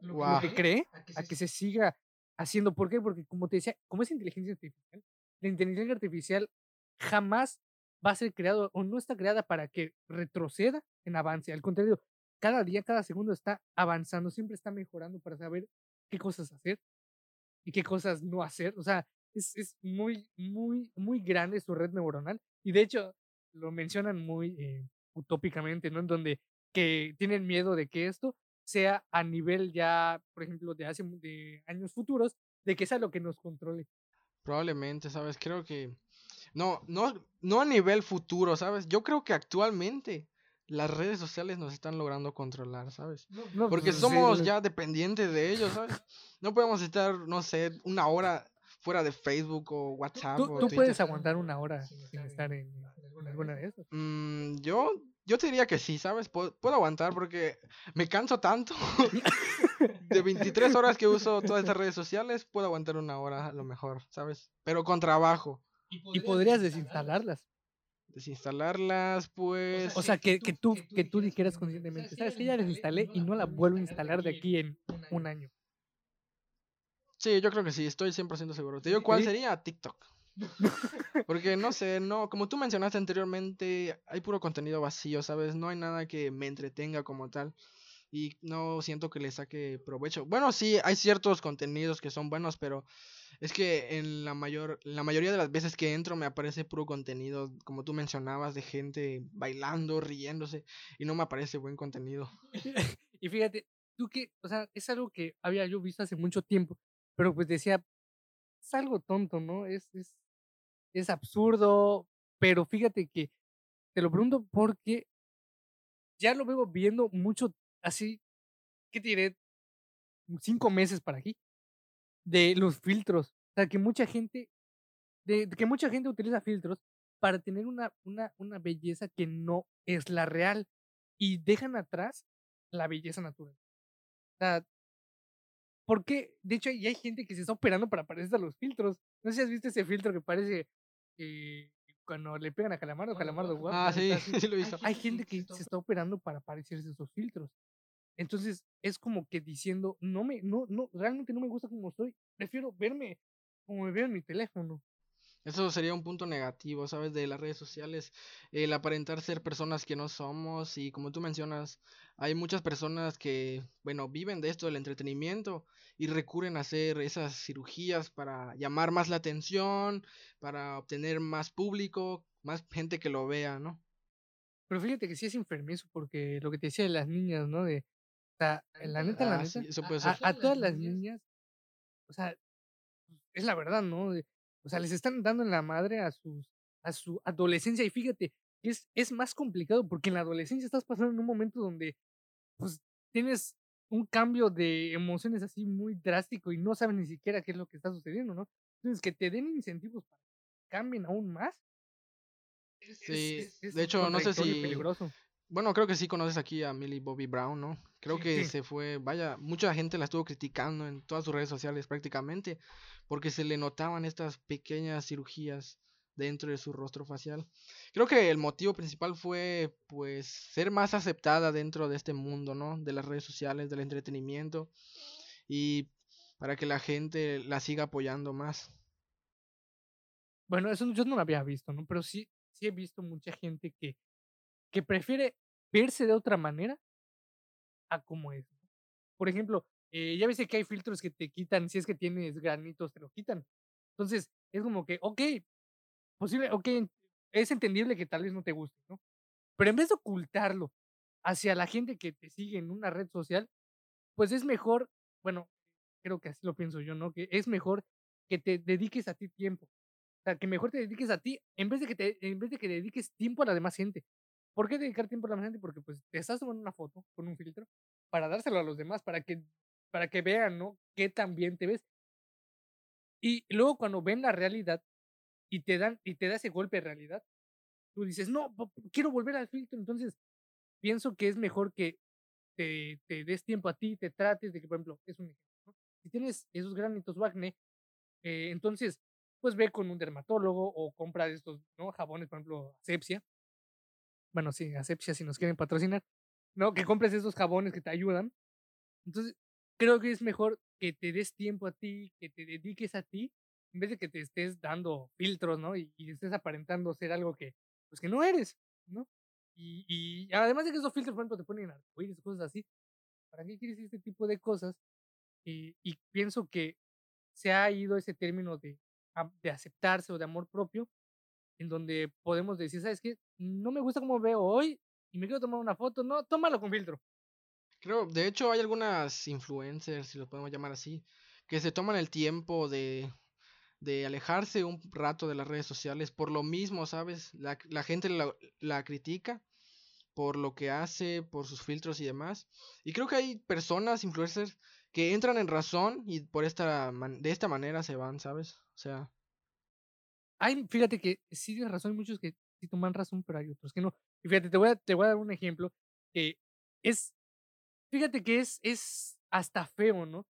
lo que cree a que se siga haciendo. ¿Por qué? Porque como te decía, como es inteligencia artificial, la inteligencia artificial jamás va a ser creado o no está creada para que retroceda en avance. Al contrario, cada día, cada segundo está avanzando, siempre está mejorando para saber qué cosas hacer y qué cosas no hacer. O sea, es, es muy, muy, muy grande su red neuronal. Y de hecho, lo mencionan muy eh, utópicamente, ¿no? En donde que tienen miedo de que esto sea a nivel ya, por ejemplo, de hace de años futuros, de que sea lo que nos controle. Probablemente, ¿sabes? Creo que no, no, no a nivel futuro, ¿sabes? Yo creo que actualmente las redes sociales nos están logrando controlar, ¿sabes? Porque pues, somos ya dependientes de ellos, ¿sabes? No podemos estar, no sé, una hora fuera de Facebook o WhatsApp. ¿Tú, tú puedes aguantar una hora sin estar en, alguna de esas? Mm, yo, yo te diría que sí, ¿sabes? Puedo, puedo aguantar porque me canso tanto. [laughs] de 23 horas que uso todas estas redes sociales, puedo aguantar una hora a lo mejor, ¿sabes? Pero con trabajo. Y podrías desinstalarlas. Desinstalarlas, pues. O sea, que, que tú, que tú dijeras conscientemente, sabes que ya las instalé y no la vuelvo a instalar de aquí en un año. Sí, yo creo que sí, estoy 100% seguro. Te digo, ¿cuál sería? TikTok. [laughs] Porque no sé, no, como tú mencionaste anteriormente, hay puro contenido vacío, ¿sabes? No hay nada que me entretenga como tal. Y no siento que le saque provecho. Bueno, sí, hay ciertos contenidos que son buenos, pero es que en la mayor, la mayoría de las veces que entro me aparece puro contenido, como tú mencionabas, de gente bailando, riéndose, y no me aparece buen contenido. [laughs] y fíjate, tú que, o sea, es algo que había yo visto hace mucho tiempo, pero pues decía, es algo tonto, ¿no? Es, es, es absurdo, pero fíjate que te lo pregunto porque ya lo veo viendo mucho así, ¿qué te diré? Cinco meses para aquí, de los filtros. O sea, que mucha gente, de, que mucha gente utiliza filtros para tener una, una, una belleza que no es la real y dejan atrás la belleza natural. O sea, porque, de hecho, hay, hay gente que se está operando para parecerse a los filtros. No sé si has visto ese filtro que parece eh, cuando le pegan a Calamardo, Calamardo guapo. Ah, [laughs] sí, sí lo he visto. Hay gente que [laughs] se está operando para parecerse a esos filtros. Entonces, es como que diciendo, no me, no, no, realmente no me gusta como soy. Prefiero verme como me veo en mi teléfono. Eso sería un punto negativo, ¿sabes? De las redes sociales, el aparentar ser personas que no somos y como tú mencionas, hay muchas personas que, bueno, viven de esto del entretenimiento y recurren a hacer esas cirugías para llamar más la atención, para obtener más público, más [laughs] gente que lo vea, ¿no? Pero fíjate que sí es enfermizo porque lo que te decía de las niñas, ¿no? De, sea, la neta, la ah, neta, a, a, todas las niñas, o sea, es la verdad, ¿no? O sea, les están dando en la madre a sus a su adolescencia y fíjate, es, es más complicado porque en la adolescencia estás pasando en un momento donde pues tienes un cambio de emociones así muy drástico y no sabes ni siquiera qué es lo que está sucediendo, ¿no? Entonces, que te den incentivos para que cambien aún más. Sí, de hecho, no sé si... Peligroso. Bueno, creo que sí conoces aquí a Millie Bobby Brown, ¿no? Creo que se fue, vaya, mucha gente la estuvo criticando en todas sus redes sociales prácticamente, porque se le notaban estas pequeñas cirugías dentro de su rostro facial. Creo que el motivo principal fue, pues, ser más aceptada dentro de este mundo, ¿no? De las redes sociales, del entretenimiento, y para que la gente la siga apoyando más. Bueno, eso yo no lo había visto, ¿no? Pero sí, sí he visto mucha gente que, que prefiere verse de otra manera a como es. Por ejemplo, eh, ya ves que hay filtros que te quitan, si es que tienes granitos, te lo quitan. Entonces, es como que, ok, posible, ok, es entendible que tal vez no te guste, ¿no? Pero en vez de ocultarlo hacia la gente que te sigue en una red social, pues es mejor, bueno, creo que así lo pienso yo, ¿no? Que es mejor que te dediques a ti tiempo. O sea, que mejor te dediques a ti en vez de que te, en vez de que dediques tiempo a la demás gente. ¿Por qué dedicar tiempo a la gente? Porque pues te estás tomando una foto con un filtro para dárselo a los demás, para que, para que vean, ¿no? Qué tan bien te ves. Y luego cuando ven la realidad y te dan, y te da ese golpe de realidad, tú dices, no, quiero volver al filtro. Entonces, pienso que es mejor que te, te des tiempo a ti, te trates de que, por ejemplo, es un ejemplo, Si tienes esos granitos o acné, eh, entonces, pues ve con un dermatólogo o compra estos, ¿no? Jabones, por ejemplo, asepsia. Bueno, sí, asepsia si nos quieren patrocinar. ¿no? Que compres esos jabones que te ayudan. Entonces, creo que es mejor que te des tiempo a ti, que te dediques a ti, en vez de que te estés dando filtros, ¿no? Y, estés aparentando ser algo que, pues que no eres, ¿no? Y, y además de que esos filtros, por ejemplo, te ponen arcoíris, cosas así. ¿Para qué quieres este tipo de cosas? Y, y pienso que se ha ido ese término de, de aceptarse o de amor propio, en donde podemos decir, ¿sabes qué? No me gusta cómo veo hoy, y me quiero tomar una foto, no, tómalo con filtro. Creo, de hecho hay algunas influencers, si lo podemos llamar así, que se toman el tiempo de, de alejarse un rato de las redes sociales por lo mismo, ¿sabes? La, la gente la, la, critica por lo que hace, por sus filtros y demás. Y creo que hay personas, influencers, que entran en razón y por esta de esta manera se van, ¿sabes? O sea... Hay, fíjate que sí tienes razón, hay muchos que sí toman razón, pero hay otros que no. Y fíjate, te voy a, te voy a dar un ejemplo que es, fíjate que es, es hasta feo, ¿no?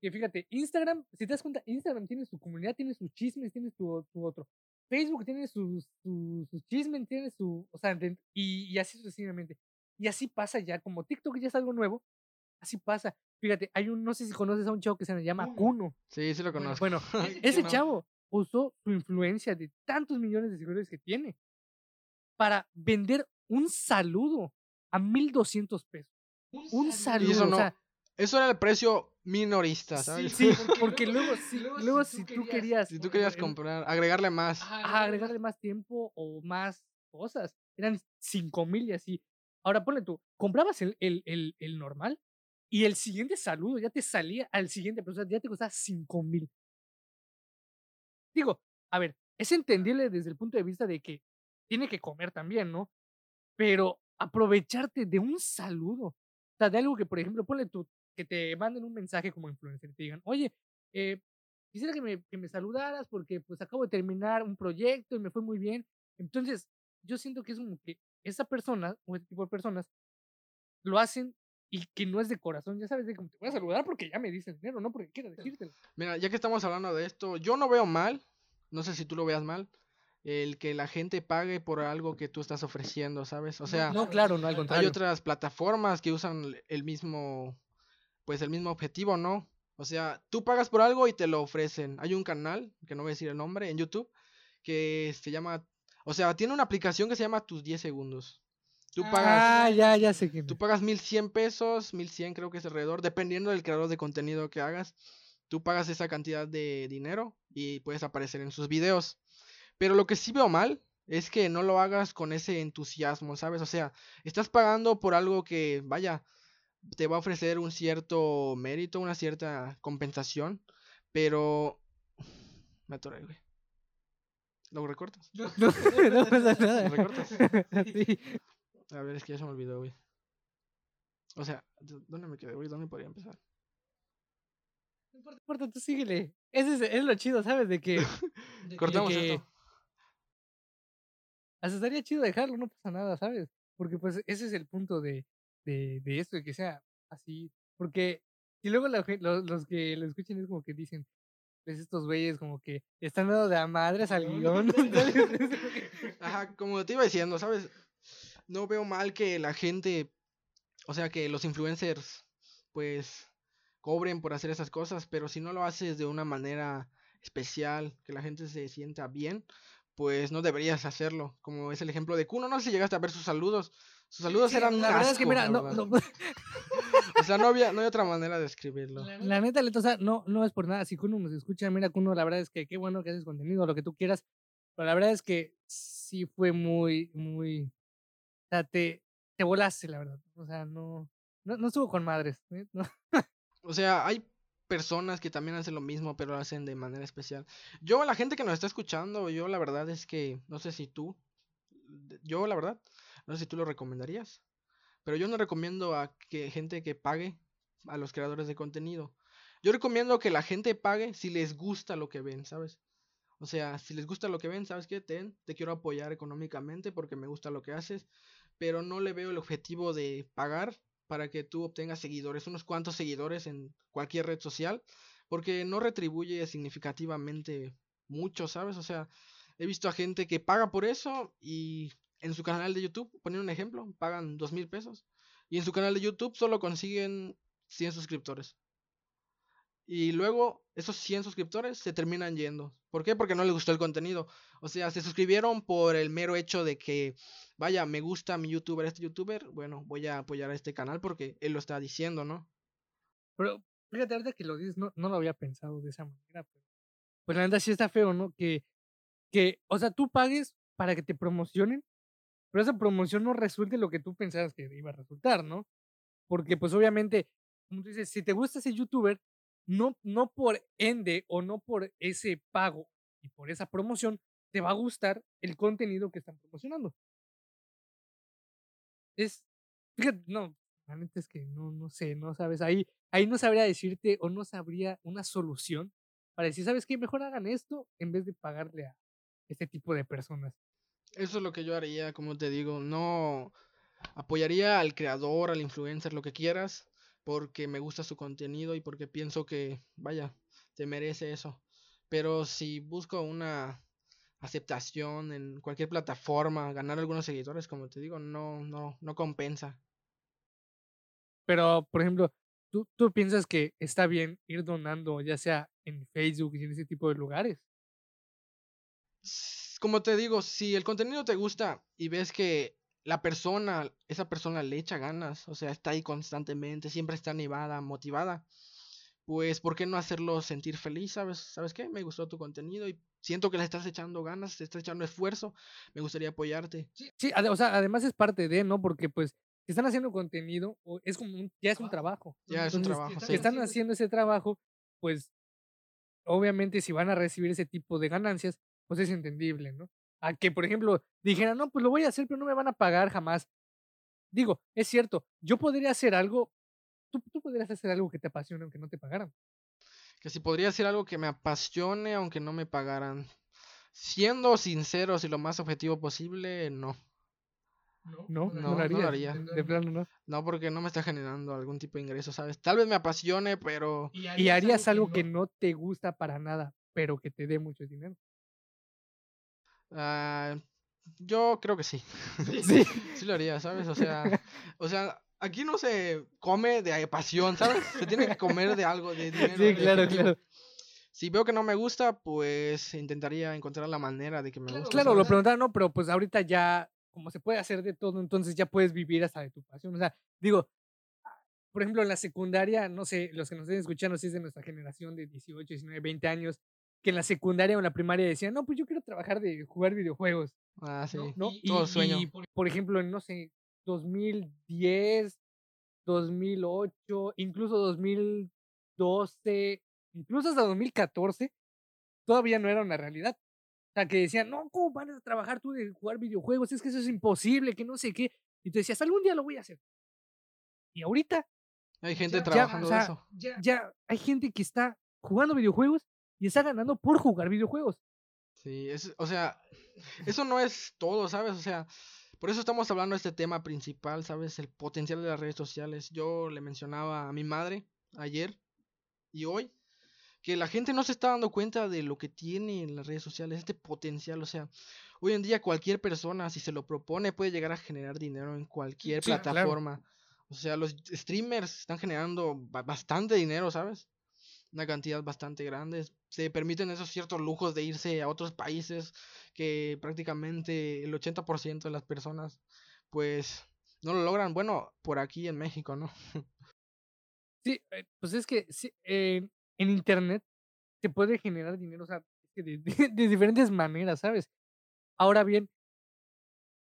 Que fíjate, Instagram, si te das cuenta, Instagram tiene su comunidad, tiene sus chismes, tiene su, su otro. Facebook tiene su, su, su chisme, tiene su, o sea, y, y así sucesivamente. Y así pasa ya, como TikTok ya es algo nuevo, así pasa. Fíjate, hay un, no sé si conoces a un chavo que se llama Kuno. Sí, sí lo conozco. Bueno, [laughs] ese chavo usó su influencia de tantos millones de seguidores que tiene para vender un saludo a 1200 pesos. Un, saludo. Eso, no, eso era el precio minorista, ¿sabes? Sí, [laughs] porque, luego, si, luego, si, tú, querías, Si tú querías comprar, agregarle más. agregarle más tiempo o más cosas, eran 5000 y así. Ahora ponle tú, comprabas el, el, el, el normal y el siguiente saludo ya te salía al siguiente, pero ya te costaba 5000. Digo, a ver, es entendible desde el punto de vista de que tiene que comer también, ¿no? Pero aprovecharte de un saludo, o sea, de algo que, por ejemplo, ponle tú, que te manden un mensaje como influencer y te digan, oye, eh, quisiera que me, que me saludaras porque pues acabo de terminar un proyecto y me fue muy bien. Entonces, yo siento que es como que esa persona o ese tipo de personas lo hacen y que no es de corazón, ya sabes, de cómo te voy a saludar porque ya me dicen dinero, no porque quiero decírtelo. Mira, ya que estamos hablando de esto, yo no veo mal, no sé si tú lo veas mal, el que la gente pague por algo que tú estás ofreciendo, ¿sabes? O sea, no, claro, no al contrario. Hay otras plataformas que usan el mismo, pues el mismo objetivo, ¿no? O sea, tú pagas por algo y te lo ofrecen. Hay un canal, que no voy a decir el nombre, en YouTube, que se llama, o sea, tiene una aplicación que se llama Tus 10 segundos. Tú pagas. Ah, ya, ya sé que. Tú pagas 1100 pesos, 1100 creo que es alrededor, dependiendo del creador de contenido que hagas. Tú pagas esa cantidad de dinero y puedes aparecer en sus videos. Pero lo que sí veo mal es que no lo hagas con ese entusiasmo, ¿sabes? O sea, estás pagando por algo que, vaya, te va a ofrecer un cierto mérito, una cierta compensación, pero... Me atoré, güey. ¿Lo recortas? No, [laughs] no, pasa [laughs] nada. ¿Lo recortas? [laughs] sí. A ver, es que ya se me olvidó, güey. O sea, ¿dónde me quedé, güey? ¿Dónde podría empezar? No importa, tú síguele. Ese es, es, lo chido, ¿sabes? De que... [laughs] Cortamos esto. Hasta estaría chido dejarlo, no pasa nada, ¿sabes? Porque pues ese es el punto de, de, de esto, de que sea así. Porque y luego los, los que lo escuchen es como que dicen, pues estos güeyes como que están dando de a madres al guion. [laughs] [laughs] Ajá, como te iba diciendo, ¿sabes? No veo mal que la gente, o sea, que los influencers, pues, cobren por hacer esas cosas, pero si no lo haces de una manera especial, que la gente se sienta bien, pues no deberías hacerlo. Como es el ejemplo de Kuno, no sé si llegaste a ver sus saludos. Sus saludos eran La verdad es que mira, [laughs] no, o sea, no había, no hay otra manera de escribirlo. La neta, o sea, no, no es por nada. Si Kuno nos escucha, mira, Kuno, la verdad es que qué bueno que haces contenido, lo que tú quieras. Pero la verdad es que sí fue muy, muy. O sea, te, te volaste, la verdad. O sea, no, no, no estuvo con madres. ¿eh? [laughs] o sea, hay personas que también hacen lo mismo, pero lo hacen de manera especial. Yo, la gente que nos está escuchando, yo la verdad es que, no sé si tú, yo la verdad, no sé si tú lo recomendarías, pero yo no recomiendo a que gente que pague a los creadores de contenido. Yo recomiendo que la gente pague si les gusta lo que ven, ¿sabes? O sea, si les gusta lo que ven, ¿sabes qué? Ten, te quiero apoyar económicamente porque me gusta lo que haces, pero no le veo el objetivo de pagar para que tú obtengas seguidores, unos cuantos seguidores en cualquier red social, porque no retribuye significativamente mucho, ¿sabes? O sea, he visto a gente que paga por eso y en su canal de YouTube, poner un ejemplo, pagan dos mil pesos y en su canal de YouTube solo consiguen 100 suscriptores. Y luego esos 100 suscriptores se terminan yendo. ¿Por qué? Porque no les gustó el contenido. O sea, se suscribieron por el mero hecho de que, vaya, me gusta mi youtuber, este youtuber, bueno, voy a apoyar a este canal porque él lo está diciendo, ¿no? Pero fíjate, ahorita que lo dices, no, no lo había pensado de esa manera. Pues la verdad sí está feo, ¿no? Que, que, o sea, tú pagues para que te promocionen, pero esa promoción no resulte lo que tú pensabas que iba a resultar, ¿no? Porque pues obviamente, como tú dices, si te gusta ese youtuber, no, no por ende o no por ese pago y por esa promoción te va a gustar el contenido que están promocionando. Es, fíjate, no, realmente es que no, no sé, no sabes, ahí, ahí no sabría decirte o no sabría una solución para decir, ¿sabes qué? Mejor hagan esto en vez de pagarle a este tipo de personas. Eso es lo que yo haría, como te digo, no apoyaría al creador, al influencer, lo que quieras, porque me gusta su contenido y porque pienso que, vaya, te merece eso. Pero si busco una aceptación en cualquier plataforma, ganar algunos seguidores, como te digo, no, no, no compensa. Pero, por ejemplo, ¿tú, ¿tú piensas que está bien ir donando, ya sea en Facebook y en ese tipo de lugares? Como te digo, si el contenido te gusta y ves que la persona, esa persona le echa ganas, o sea, está ahí constantemente, siempre está animada, motivada, pues, ¿por qué no hacerlo sentir feliz? ¿Sabes? ¿Sabes qué? Me gustó tu contenido y siento que le estás echando ganas, te estás echando esfuerzo, me gustaría apoyarte. Sí, o sea, además es parte de, ¿no? Porque pues si están haciendo contenido, es como un, ya es un trabajo. Ya es un trabajo. Si están haciendo ese trabajo, pues obviamente si van a recibir ese tipo de ganancias, pues es entendible, ¿no? A que, por ejemplo, dijeran, no, pues lo voy a hacer, pero no me van a pagar jamás. Digo, es cierto, yo podría hacer algo, tú, tú podrías hacer algo que te apasione aunque no te pagaran. Que si podría hacer algo que me apasione aunque no me pagaran. Siendo sinceros y lo más objetivo posible, no. No, no, no, lo haría. De plano, no. No, porque no me está generando algún tipo de ingreso, ¿sabes? Tal vez me apasione, pero. Y harías, algo que no te gusta para nada, pero que te dé mucho dinero. Ah, yo creo que sí. [laughs] Sí. sí lo haría, ¿sabes? O sea, [laughs] o sea, aquí no se come de pasión, ¿sabes? Se tiene que comer de algo, de dinero. Sí, claro, claro. Si veo que no me gusta, pues intentaría encontrar la manera de que me guste. Claro, lo preguntaron, no, pero pues ahorita ya, como se puede hacer de todo, entonces ya puedes vivir hasta de tu pasión. O sea, digo, por ejemplo, en la secundaria, no sé, los que nos estén escuchando, si es de nuestra generación de 18, 19, 20 años, que en la secundaria o en la primaria decían, no, pues yo quiero trabajar de jugar videojuegos. Ah, sí. ¿no? Y, Todo sueño. por ejemplo, en, no sé, 2010, 2008, incluso 2012, incluso hasta 2014, todavía no era una realidad. O sea, que decían, no, ¿cómo van a trabajar tú de jugar videojuegos? Es que eso es imposible, que no sé qué. Y tú decías, algún día lo voy a hacer. Y ahorita. Hay gente trabajando ya, eso. Ya, hay gente que está jugando videojuegos y está ganando por jugar videojuegos. Sí, es, o sea, eso no es todo, ¿sabes? O sea, por eso estamos hablando de este tema principal, ¿sabes? El potencial de las redes sociales. Yo le mencionaba a mi madre ayer y hoy que la gente no se está dando cuenta de lo que tiene en las redes sociales, este potencial, o sea, hoy en día cualquier persona, si se lo propone, puede llegar a generar dinero en cualquier plataforma. O sea, los streamers están generando bastante dinero, ¿sabes? Una cantidad bastante grande. Se permiten esos ciertos lujos de irse a otros países que prácticamente el 80% de las personas pues no lo logran. Bueno, por aquí en México, ¿no? [laughs] Sí, eh, pues es que en Internet se puede generar dinero, o sea, [laughs] de, de, diferentes maneras, ¿sabes? Ahora bien,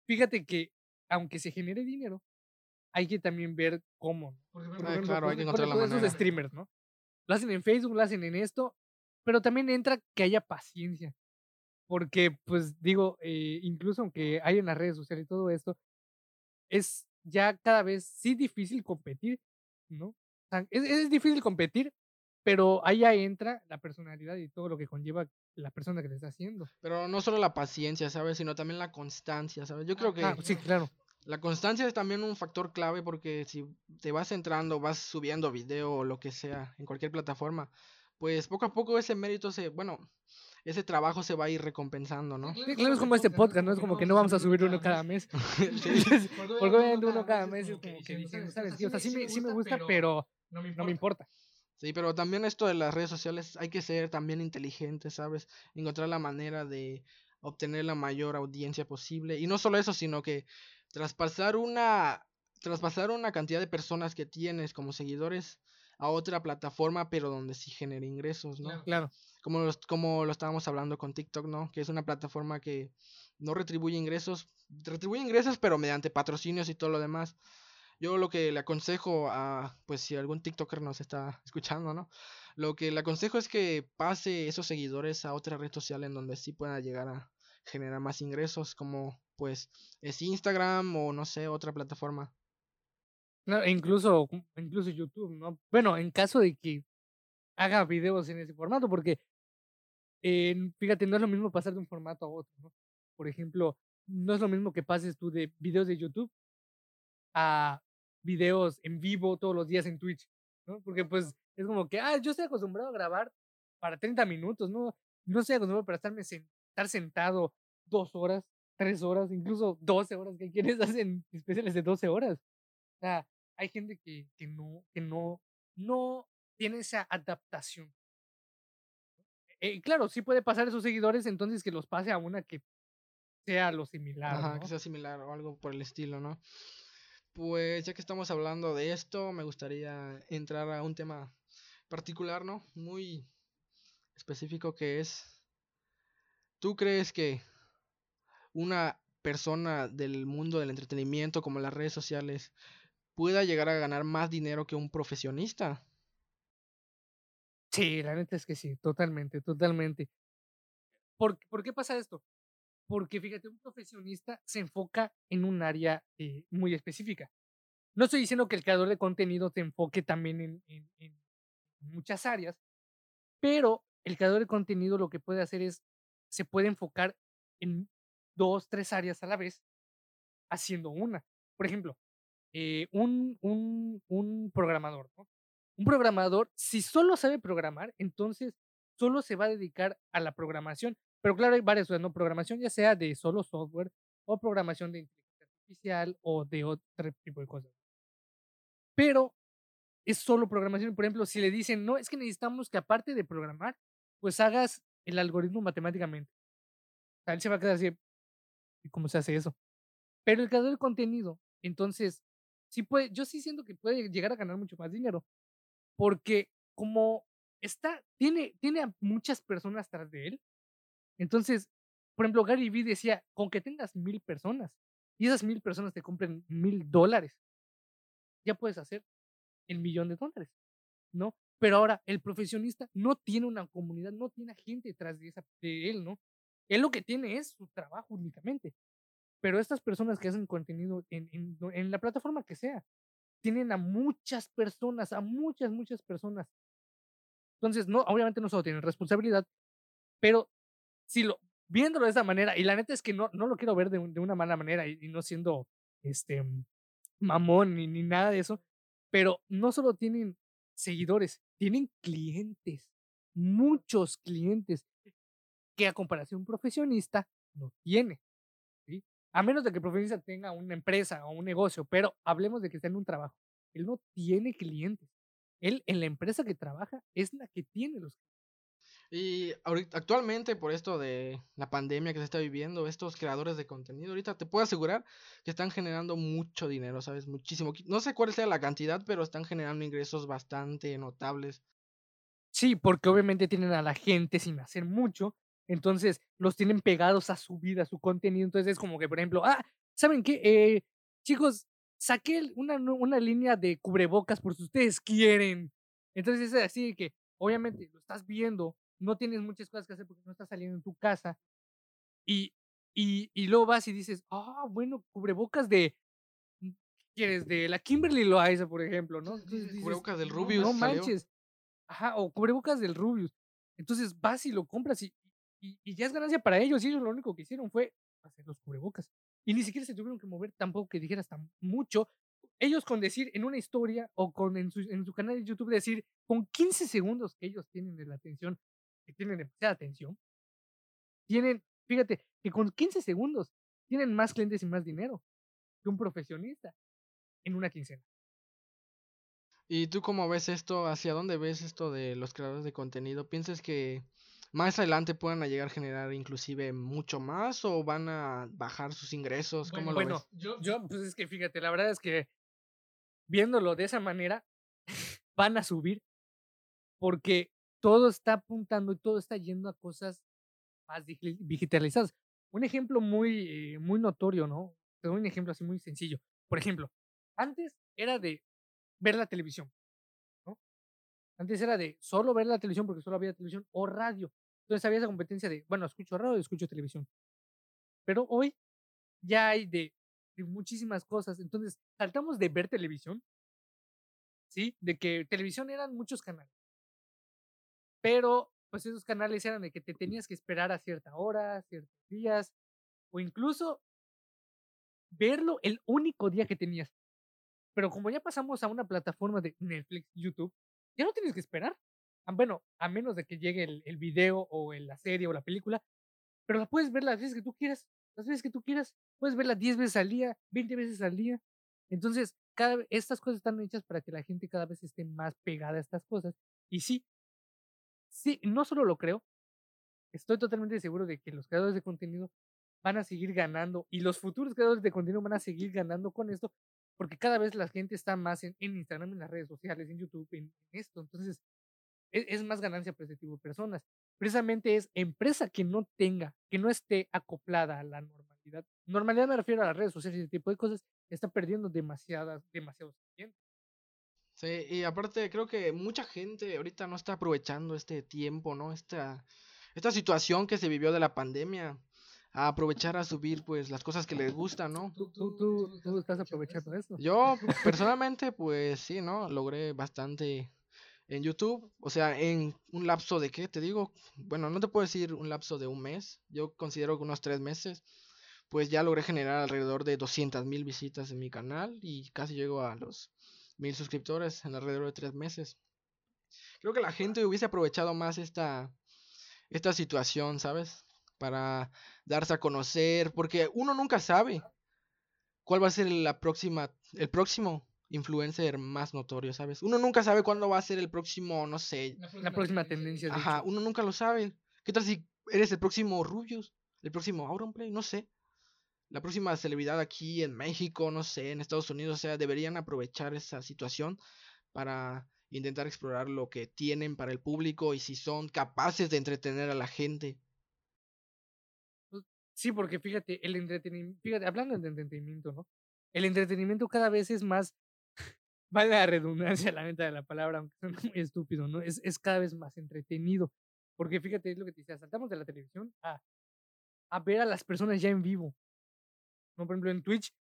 fíjate que aunque se genere dinero, hay que también ver cómo. Ah, claro, hay que encontrar la manera. Esos streamers, ¿no? Lo hacen en Facebook, lo hacen en esto, pero también entra que haya paciencia. Porque, pues digo, eh, incluso aunque hay en las redes sociales y todo esto, es ya cada vez sí difícil competir, ¿no? es, es difícil competir, pero ahí ya entra la personalidad y todo lo que conlleva la persona que le está haciendo. Pero no solo la paciencia, ¿sabes? Sino también la constancia, ¿sabes? Yo creo que... Ah, sí, claro. La constancia es también un factor clave porque si te vas entrando, vas subiendo video o lo que sea en cualquier plataforma, pues poco a poco ese mérito se, bueno, ese trabajo se va a ir recompensando, ¿no? Sí, claro, es como este podcast, ¿no? Es como que no vamos a subir uno cada mes. [laughs] [laughs] Porque obviamente uno cada mes es como que dicen, ¿sabes? O sea, sí me, sí me gusta, pero no me importa. Sí, pero también esto de las redes sociales hay que ser también inteligente, ¿sabes? Encontrar la manera de obtener la mayor audiencia posible. Y no solo eso, sino que traspasar una, traspasar una cantidad de personas que tienes como seguidores a otra plataforma, pero donde sí genere ingresos, ¿no? Claro. Como, los, como lo estábamos hablando con TikTok, ¿no? Que es una plataforma que no retribuye ingresos, retribuye ingresos, pero mediante patrocinios y todo lo demás. Yo lo que le aconsejo a, pues si algún TikToker nos está escuchando, ¿no? Lo que le aconsejo es que pase esos seguidores a otra red social en donde sí pueda llegar a generar más ingresos, como pues es Instagram o no sé, otra plataforma. No, e incluso, incluso YouTube, ¿no? Bueno, en caso de que haga videos en ese formato, porque fíjate, no es lo mismo pasar de un formato a otro, ¿no? Por ejemplo, no es lo mismo que pases tú de videos de YouTube a videos en vivo todos los días en Twitch, ¿no? Porque pues es como que, ah, yo estoy acostumbrado a grabar para 30 minutos, ¿no? No estoy acostumbrado para estarme estar sentado dos horas, tres horas, incluso doce horas, que quienes [laughs] hacen especiales de doce horas. O sea, hay gente que, que no, que no, no tiene esa adaptación. Eh, claro, sí puede pasar esos seguidores, entonces que los pase a una que sea lo similar. Ajá, que sea similar o algo por el estilo, ¿no? Pues ya que estamos hablando de esto, me gustaría entrar a un tema particular, ¿no? Muy específico que es, ¿tú crees que una persona del mundo del entretenimiento como las redes sociales pueda llegar a ganar más dinero que un profesionista? Sí, la neta es que sí, totalmente, totalmente. ¿Por, ¿por qué pasa esto? Porque fíjate, un profesionista se enfoca en un área eh, muy específica. No estoy diciendo que el creador de contenido se enfoque también en, en muchas áreas, pero el creador de contenido lo que puede hacer es, se puede enfocar en dos, tres áreas a la vez, haciendo una. Por ejemplo, eh, un, un, un programador. Un programador, si solo sabe programar, entonces solo se va a dedicar a la programación. Pero claro, hay varias ¿no? Programación ya sea de solo software o programación de inteligencia artificial o de otro tipo de cosas. Pero es solo programación. Por ejemplo, si le dicen, no, es que necesitamos que aparte de programar, pues hagas el algoritmo matemáticamente. O él se va a quedar así, ¿y cómo se hace eso? Pero el creador de contenido, entonces, sí puede, yo sí siento que puede llegar a ganar mucho más dinero, porque como está, tiene, tiene a muchas personas tras de él, entonces, por ejemplo, Gary Vee decía, con que tengas mil personas y esas mil personas te compren mil dólares, ya puedes hacer el millón de dólares, ¿no? Pero ahora, el profesionista no tiene una comunidad, no tiene gente detrás de, esa, de él, ¿no? Él lo que tiene es su trabajo únicamente. Pero estas personas que hacen contenido en, en, la plataforma que sea, tienen a muchas personas, a muchas, muchas personas. Entonces, no, obviamente no solo tienen responsabilidad, pero si lo, viéndolo de esa manera, y la neta es que no, no lo quiero ver de, de una mala manera y, y, no siendo este mamón ni, ni nada de eso, pero no solo tienen seguidores, tienen clientes, muchos clientes, que a comparación profesionista no tiene. A menos de que el profesionista tenga una empresa o un negocio, pero hablemos de que está en un trabajo. Él no tiene clientes. Él en la empresa que trabaja es la que tiene los. Y actualmente, por esto de la pandemia que se está viviendo, estos creadores de contenido, ahorita te puedo asegurar que están generando mucho dinero, ¿sabes? Muchísimo. No sé cuál sea la cantidad, pero están generando ingresos bastante notables. Sí, porque obviamente tienen a la gente sin hacer mucho, entonces los tienen pegados a su vida, a su contenido. Entonces es como que, por ejemplo, ah, ¿saben qué? Eh, chicos, saqué una, una línea de cubrebocas por si ustedes quieren. Entonces es así que, obviamente, lo estás viendo no tienes muchas cosas que hacer porque no estás saliendo en tu casa. Y, y, y luego vas y dices, ah, bueno, cubrebocas de, mm, ¿quieres? De la Kimberly Loaiza, por ejemplo, ¿no? cubrebocas del Rubius. No, manches. Ajá, o cubrebocas del Rubius. Entonces vas y lo compras y, y, y, ya es ganancia para ellos. Y ellos lo único que hicieron fue hacer los cubrebocas. Y ni siquiera se tuvieron que mover tampoco que dijeras tan mucho. Ellos con decir en una historia o con en su, en su canal de YouTube decir con 15 segundos que ellos tienen de la atención que tienen demasiada atención, tienen, fíjate, que con 15 segundos tienen más clientes y más dinero que un profesionista en una quincena. ¿Y tú cómo ves esto? ¿Hacia dónde ves esto de los creadores de contenido? ¿Piensas que más adelante puedan llegar a generar inclusive mucho más o van a bajar sus ingresos? ¿Cómo bueno, lo ves? Yo, yo, pues es que fíjate, la verdad es que viéndolo de esa manera, [laughs] van a subir porque todo está apuntando y todo está yendo a cosas más digitalizadas. Un ejemplo muy, eh, muy notorio, ¿no? Un ejemplo así muy sencillo. Por ejemplo, antes era de ver la televisión, ¿no? Antes era de solo ver la televisión porque solo había televisión o radio. Entonces había esa competencia de, bueno, escucho radio, escucho televisión. Pero hoy ya hay de, de muchísimas cosas. Entonces, saltamos de ver televisión, ¿sí? De que televisión eran muchos canales pero, pues esos canales eran de que te tenías que esperar a cierta hora, ciertos días, o incluso verlo el único día que tenías. Pero como ya pasamos a una plataforma de Netflix, YouTube, ya no tienes que esperar. Ah, bueno, a menos de que llegue el, el video o la serie o la película, pero la puedes ver las veces que tú quieras, las veces que tú quieras, puedes verla 10 veces al día, 20 veces al día. Entonces, cada, estas cosas están hechas para que la gente cada vez esté más pegada a estas cosas. Y sí, sí, no solo lo creo, estoy totalmente seguro de que los creadores de contenido van a seguir ganando y los futuros creadores de contenido van a seguir ganando con esto porque cada vez la gente está más en, Instagram, en las redes sociales, en YouTube, en, esto. Entonces, es, es, más ganancia para ese tipo de personas. Precisamente es empresa que no tenga, que no esté acoplada a la normalidad. Normalidad me refiero a las redes sociales y ese tipo de cosas, está perdiendo demasiadas, demasiados clientes. Sí, y aparte creo que mucha gente ahorita no está aprovechando este tiempo, ¿no? Esta, esta situación que se vivió de la pandemia a aprovechar a subir pues las cosas que les gustan, ¿no? ¿Tú, tú, tú, estás aprovechando eso? Yo [laughs] personalmente pues sí, ¿no? Logré bastante en YouTube, o sea, en un lapso de qué, te digo, bueno, no te puedo decir un lapso de un mes, yo considero que unos tres meses, pues ya logré generar alrededor de 200 mil visitas en mi canal y casi llego a los mil suscriptores en alrededor de tres meses. Creo que la gente hubiese aprovechado más esta, esta situación, ¿sabes? Para darse a conocer, porque uno nunca sabe cuál va a ser la próxima, el próximo influencer más notorio, ¿sabes? Uno nunca sabe cuándo va a ser el próximo, no sé. La próxima, tendencia. Ajá, uno nunca lo sabe. ¿Qué tal si eres el próximo Rubius? El próximo Auronplay, no sé. La próxima celebridad aquí en México, no sé, en Estados Unidos, o sea, deberían aprovechar esa situación para intentar explorar lo que tienen para el público y si son capaces de entretener a la gente. Sí, porque fíjate, el entretenimiento, fíjate, hablando de entretenimiento, ¿no? El entretenimiento cada vez es más, [laughs] vale la redundancia, la venta de la palabra, aunque suena muy estúpido, ¿no? Es, es cada vez más entretenido. Porque fíjate, es lo que te decía, saltamos de la televisión a, a ver a las personas ya en vivo. ¿No? Por ejemplo, en Twitch,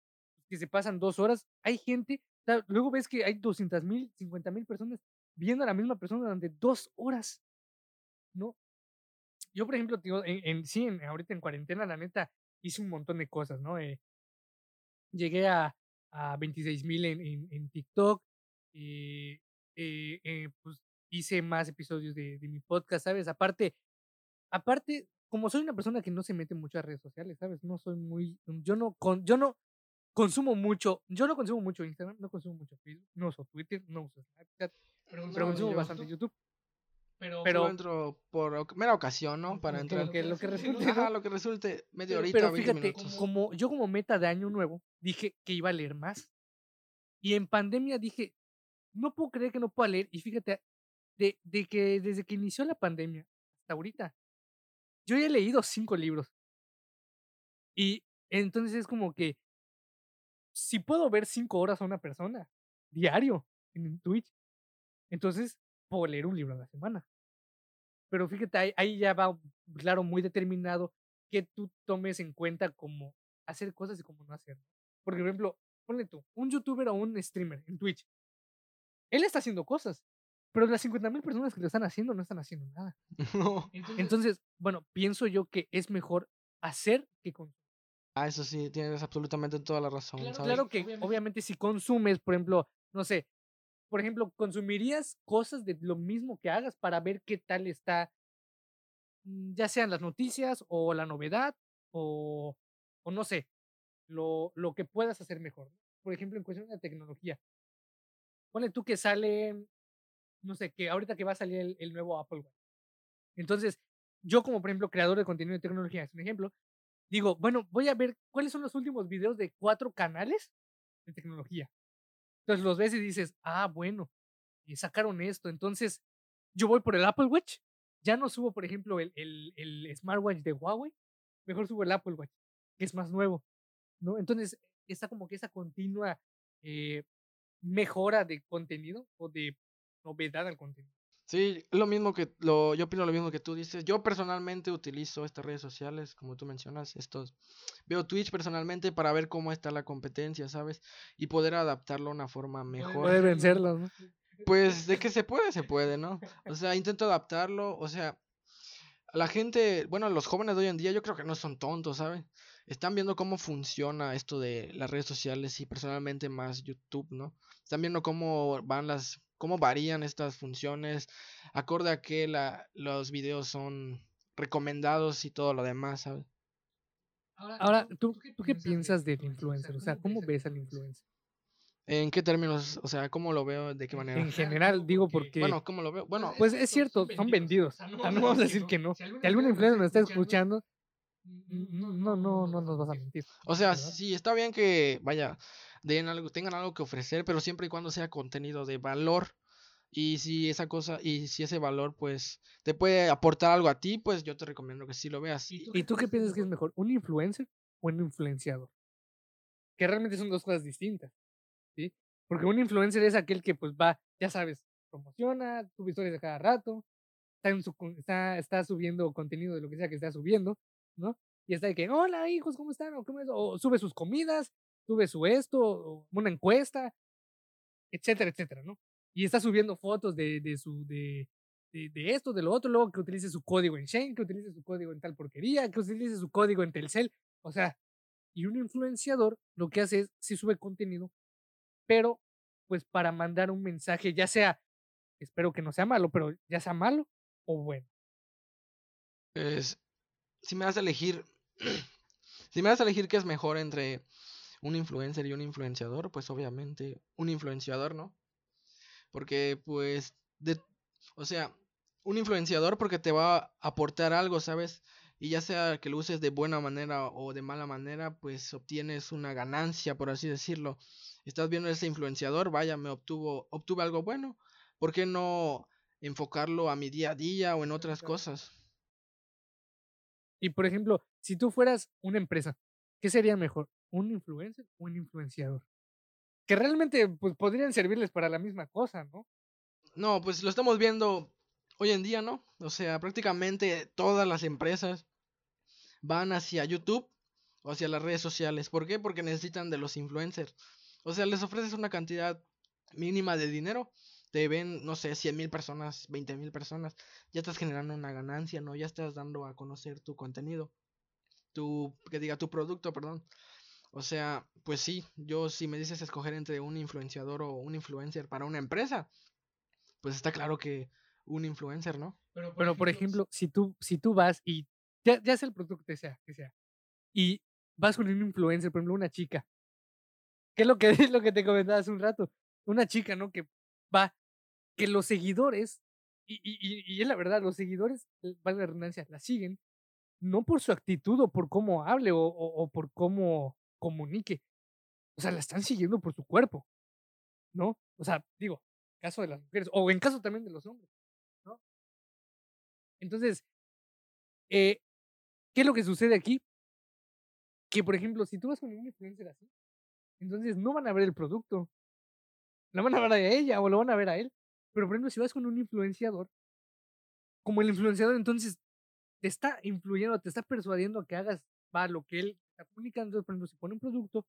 que se pasan dos horas, hay gente, luego ves que hay 200 mil, 50 mil personas viendo a la misma persona durante dos horas, ¿no? yo, por ejemplo, digo, en, sí, ahorita en cuarentena, la neta, hice un montón de cosas, ¿no? Eh, llegué a, a 26 mil en, en, TikTok, eh, eh, pues hice más episodios de, de, mi podcast, ¿sabes? Aparte, aparte, como soy una persona que no se mete mucho a redes sociales, ¿sabes? No soy muy, yo no, con, yo no consumo mucho, yo no consumo mucho Instagram, no consumo mucho Facebook, no uso Twitter, no uso Snapchat, pero, consumo bastante YouTube. Pero, pero entro por mera ocasión, ¿no? Para entrar. Lo que, [laughs] lo que resulte. lo que resulte, media horita, Pero fíjate, como yo como meta de año nuevo, dije que iba a leer más. Y en pandemia dije, no puedo creer que no pueda leer. Y fíjate, de, de que desde que inició la pandemia hasta ahorita, yo ya he leído cinco libros. Y entonces es como que, si puedo ver cinco horas a una persona, diario, en Twitch, entonces puedo leer un libro a la semana. Pero fíjate, ahí, ya va, claro, muy determinado que tú tomes en cuenta como hacer cosas y cómo no hacer. Porque, por ejemplo, ponle tú, un youtuber o un streamer en Twitch. Él está haciendo cosas, pero las 50 mil personas que lo están haciendo no están haciendo nada. [laughs] Entonces, bueno, pienso yo que es mejor hacer que consumir. Ah, eso sí, tienes absolutamente toda la razón. Claro, que obviamente si consumes, por ejemplo, no sé, por ejemplo, ¿consumirías cosas de lo mismo que hagas para ver qué tal está, mm, ya sean las noticias o la novedad o, o no sé, lo, lo que puedas hacer mejor? Por ejemplo, en cuestión de tecnología. Pone tú que sale, no sé, que ahorita que va a salir el, nuevo Apple Watch. Entonces, yo como por ejemplo creador de contenido de tecnología, es un ejemplo, digo, bueno, voy a ver cuáles son los últimos videos de cuatro canales de tecnología. Entonces los ves y dices, ah, bueno, y sacaron esto. Entonces yo voy por el Apple Watch. Ya no subo, por ejemplo, el, el, el smartwatch de Huawei. Mejor subo el Apple Watch, que es más nuevo. ¿no? Entonces está como que esa continua eh, mejora de contenido o de novedad al contenido. Sí, lo mismo que lo, yo opino lo mismo que tú dices. Yo personalmente utilizo estas redes sociales, como tú mencionas, estos veo Twitch personalmente para ver cómo está la competencia, ¿sabes? Y poder adaptarlo a una forma mejor. Puede vencerlo, ¿no? Pues de que se puede, se puede, ¿no? O sea, intento adaptarlo, o sea, la gente, bueno, los jóvenes de hoy en día yo creo que no son tontos, ¿sabes? Están viendo cómo funciona esto de las redes sociales y personalmente más YouTube, ¿no? Están viendo cómo van las cómo varían estas funciones, acorde a que la, los videos son recomendados y todo lo demás, ¿sabes? Ahora, ¿tú, ¿tú qué piensas del influencer? O sea, ¿cómo ves al influencer? ¿En qué términos? O sea, ¿cómo lo veo? ¿De qué manera? En general, digo porque... Bueno, ¿cómo lo veo? Bueno... Pues es cierto, son vendidos. [laughs] no vamos a decir que no. Si algún influencer nos está escuchando, no, no, no nos vas a mentir. O sea, sí, está bien que, vaya, den algo, tengan algo que ofrecer, pero siempre y cuando sea contenido de valor. Y si esa cosa, y si ese valor, pues, te puede aportar algo a ti, pues yo te recomiendo que sí lo veas. ¿Y tú qué piensas que es mejor, un influencer o un influenciador? Que realmente son dos cosas distintas, ¿sí? Porque un influencer es aquel que, pues, va, ya sabes, promociona, sube historias de cada rato, está, en su, está, está subiendo contenido de lo que sea que está subiendo, ¿no? Y está de que, hola hijos, ¿cómo están? O, ¿cómo es? o sube sus comidas, sube su esto, una encuesta, etcétera, etcétera, ¿no? Y está subiendo fotos de, de su, de, de, de, esto, de lo otro, luego que utilice su código en Shane, que utilice su código en tal porquería, que utilice su código en Telcel, o sea, y un influenciador lo que hace es, sí sube contenido, pero pues para mandar un mensaje, ya sea, espero que no sea malo, pero ya sea malo o bueno. Es, si me vas a elegir, [clears throat] si me vas a elegir qué es mejor entre un influencer y un influenciador, pues obviamente un influenciador, ¿no? Porque pues, de, o sea, un influenciador porque te va a aportar algo, ¿sabes? Y ya sea que lo uses de buena manera o de mala manera, pues obtienes una ganancia, por así decirlo. Estás viendo ese influenciador, vaya, me obtuvo, obtuve algo bueno. ¿Por qué no enfocarlo a mi día a día o en otras cosas? Y por ejemplo, si tú fueras una empresa, ¿qué sería mejor? ¿Un influencer o un influenciador? Que realmente pues, podrían servirles para la misma cosa, ¿no? No, pues lo estamos viendo hoy en día, ¿no? O sea, prácticamente todas las empresas van hacia YouTube o hacia las redes sociales. ¿Por qué? Porque necesitan de los influencers. O sea, les ofreces una cantidad mínima de dinero te ven, no sé, 100 mil personas, 20 mil personas, ya estás generando una ganancia, ¿no? Ya estás dando a conocer tu contenido, tu, que diga, tu producto, perdón. O sea, pues sí, yo si me dices escoger entre un influenciador o un influencer para una empresa, pues está claro que un influencer, ¿no? Pero por, por ejemplo, si tú, si tú vas y ya, ya sea el producto que sea, que sea, y vas con un influencer, por ejemplo, una chica, ¿qué es lo que, [laughs] es lo que te comentaba hace un rato? Una chica, ¿no? Que va que los seguidores, y, y, y es la verdad, los seguidores, eh, valga la redundancia, la siguen, no por su actitud o por cómo hable o, o, por cómo comunique. O sea, la están siguiendo por su cuerpo, ¿no? O sea, digo, caso de las mujeres, o en caso también de los hombres, ¿no? Entonces, eh, ¿qué es lo que sucede aquí? Que, por ejemplo, si tú vas con un influencer así, entonces no van a ver el producto. Lo van a ver a ella o lo van a ver a él. Pero, por ejemplo, si vas con un influenciador, como el influenciador entonces te está influyendo, te está persuadiendo a que hagas va, lo que él está comunicando, por ejemplo, si pone un producto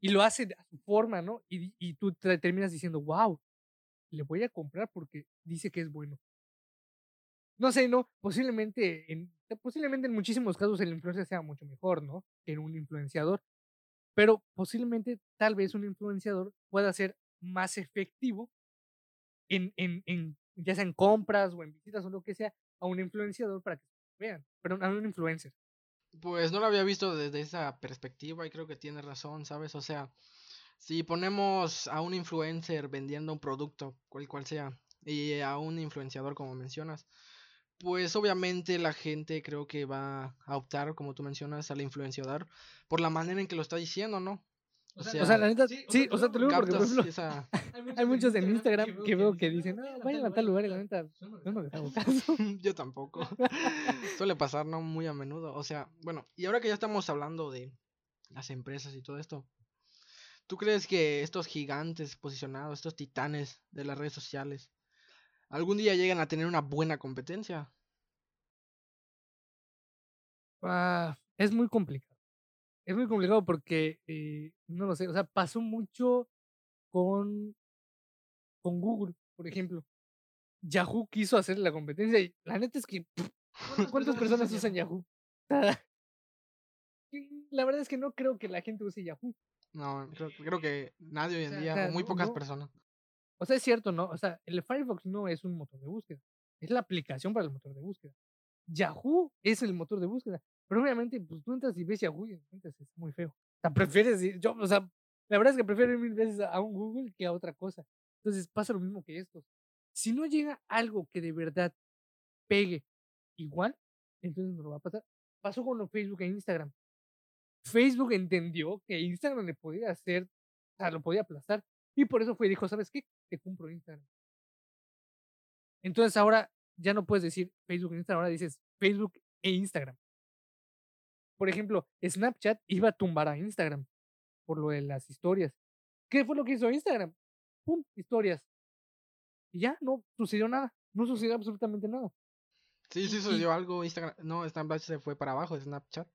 y lo hace a su forma, ¿no? Y, y tú te terminas diciendo, wow, le voy a comprar porque dice que es bueno. No sé, no, posiblemente en, posiblemente en muchísimos casos el influencer sea mucho mejor, ¿no? Que un influenciador. Pero posiblemente tal vez un influenciador pueda ser más efectivo en, en, en, ya sea en compras o en visitas o lo que sea, a un influenciador para que vean, pero a un influencer. Pues no lo había visto desde esa perspectiva y creo que tiene razón, ¿sabes? O sea, si ponemos a un influencer vendiendo un producto, cual cual sea, y a un influenciador como mencionas, pues obviamente la gente creo que va a optar, como tú mencionas, al influenciador por la manera en que lo está diciendo, ¿no? O sea, la neta, sí, o sea, te lo digo porque, por ejemplo, [laughs] hay muchos en Instagram que veo que dicen, no, vayan a tal lugar y la neta, no les hago caso. [laughs] yo tampoco. [laughs] Suele pasar, ¿no? Muy a menudo. O sea, bueno, y ahora que ya estamos hablando de las empresas y todo esto, ¿tú crees que estos gigantes posicionados, estos titanes de las redes sociales, algún día llegan a tener una buena competencia? Ah, es muy complicado es muy complicado porque, eh, no lo sé, o sea, pasó mucho con, con Google, por ejemplo. Yahoo quiso hacer la competencia y la neta es que, ¿cuántas personas usan Yahoo? la verdad es que no creo que la gente use Yahoo. No, creo, que nadie hoy en día, muy pocas personas. O sea, es cierto, ¿no? O sea, el Firefox no es un motor de búsqueda, es la aplicación para el motor de búsqueda. Yahoo es el motor de búsqueda. Pero obviamente, pues tú entras y ves Yahoo y entonces es muy feo. O sea, prefieres, yo, o sea, la verdad es que prefiero ir mil veces a un Google que a otra cosa. Entonces pasa lo mismo que esto. Si no llega algo que de verdad pegue igual, entonces no lo va a pasar. Pasó con Facebook e Instagram. Facebook entendió que Instagram le podía hacer, o sea, lo podía aplastar. Y por eso fue y dijo, ¿sabes qué? Te compro Instagram. Entonces ahora ya no puedes decir Facebook e Instagram, ahora dices Facebook e Instagram. Por ejemplo, Snapchat iba a tumbar a Instagram por lo de las historias. ¿Qué fue lo que hizo Instagram? ¡Pum! Historias. Y ya no sucedió nada. No sucedió absolutamente nada. Sí, sí sucedió algo. Instagram, no, Snapchat se fue para abajo, Snapchat.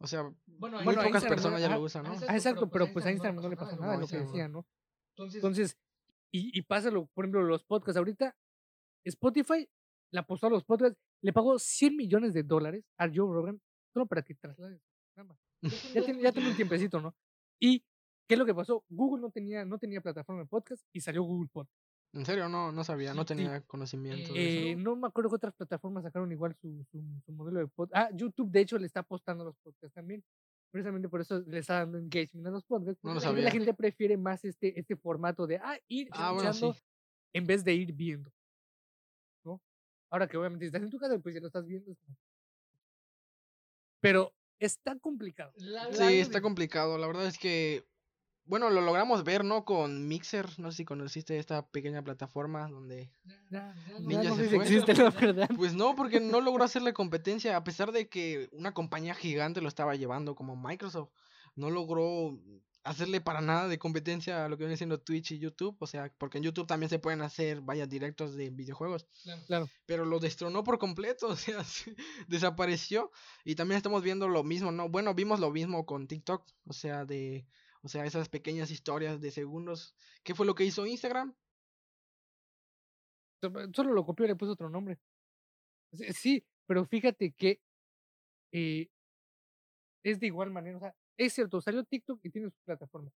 O sea, bueno, muy pocas personas ya lo usan, ¿no? Ah, exacto, pero pues a Instagram no le pasa nada, lo que decía, ¿no? Entonces, y, y pásalo, por ejemplo, los podcasts. Ahorita, Spotify le apostó a los podcasts, le pagó 100 millones de dólares a Joe Rogan solo para que traslade [laughs] ya, tiene, ya tiene un tiempecito, ¿no? Y, ¿qué es lo que pasó? Google no tenía, no tenía plataforma de podcast y salió Google Podcast. ¿En serio? No, no sabía, no tenía conocimiento. de eso. Eh, no me acuerdo que otras plataformas sacaron igual su, su, modelo de podcast. Ah, YouTube, de hecho, le está apostando a los podcasts también. Precisamente por eso le está dando engagement a los podcasts. No lo sabía. La gente prefiere más este, este formato de ah, ir ah, escuchando en vez de ir viendo. ¿No? Ahora que obviamente estás en tu casa, pues ya lo estás viendo. Pero está complicado. sí, está complicado. La verdad es que bueno, lo logramos ver, ¿no? Con Mixer, no sé si conociste esta pequeña plataforma donde no, sé si existe, la verdad. Pues no, porque no logró hacerle competencia, a pesar de que una compañía gigante lo estaba llevando, como Microsoft, no logró hacerle para nada de competencia a lo que viene siendo Twitch y YouTube, o sea, porque en YouTube también se pueden hacer, vaya, directos de videojuegos. Claro. Pero lo destronó por completo, [laughs] o sea, desapareció. Y también estamos viendo lo mismo, ¿no? Bueno, vimos lo mismo con TikTok, o sea, de o sea, esas pequeñas historias de segundos. ¿Qué fue lo que hizo Instagram? Solo lo copió y le puso otro nombre. Sí, pero fíjate que eh, es de igual manera. O sea, es cierto, salió TikTok y tiene su plataforma.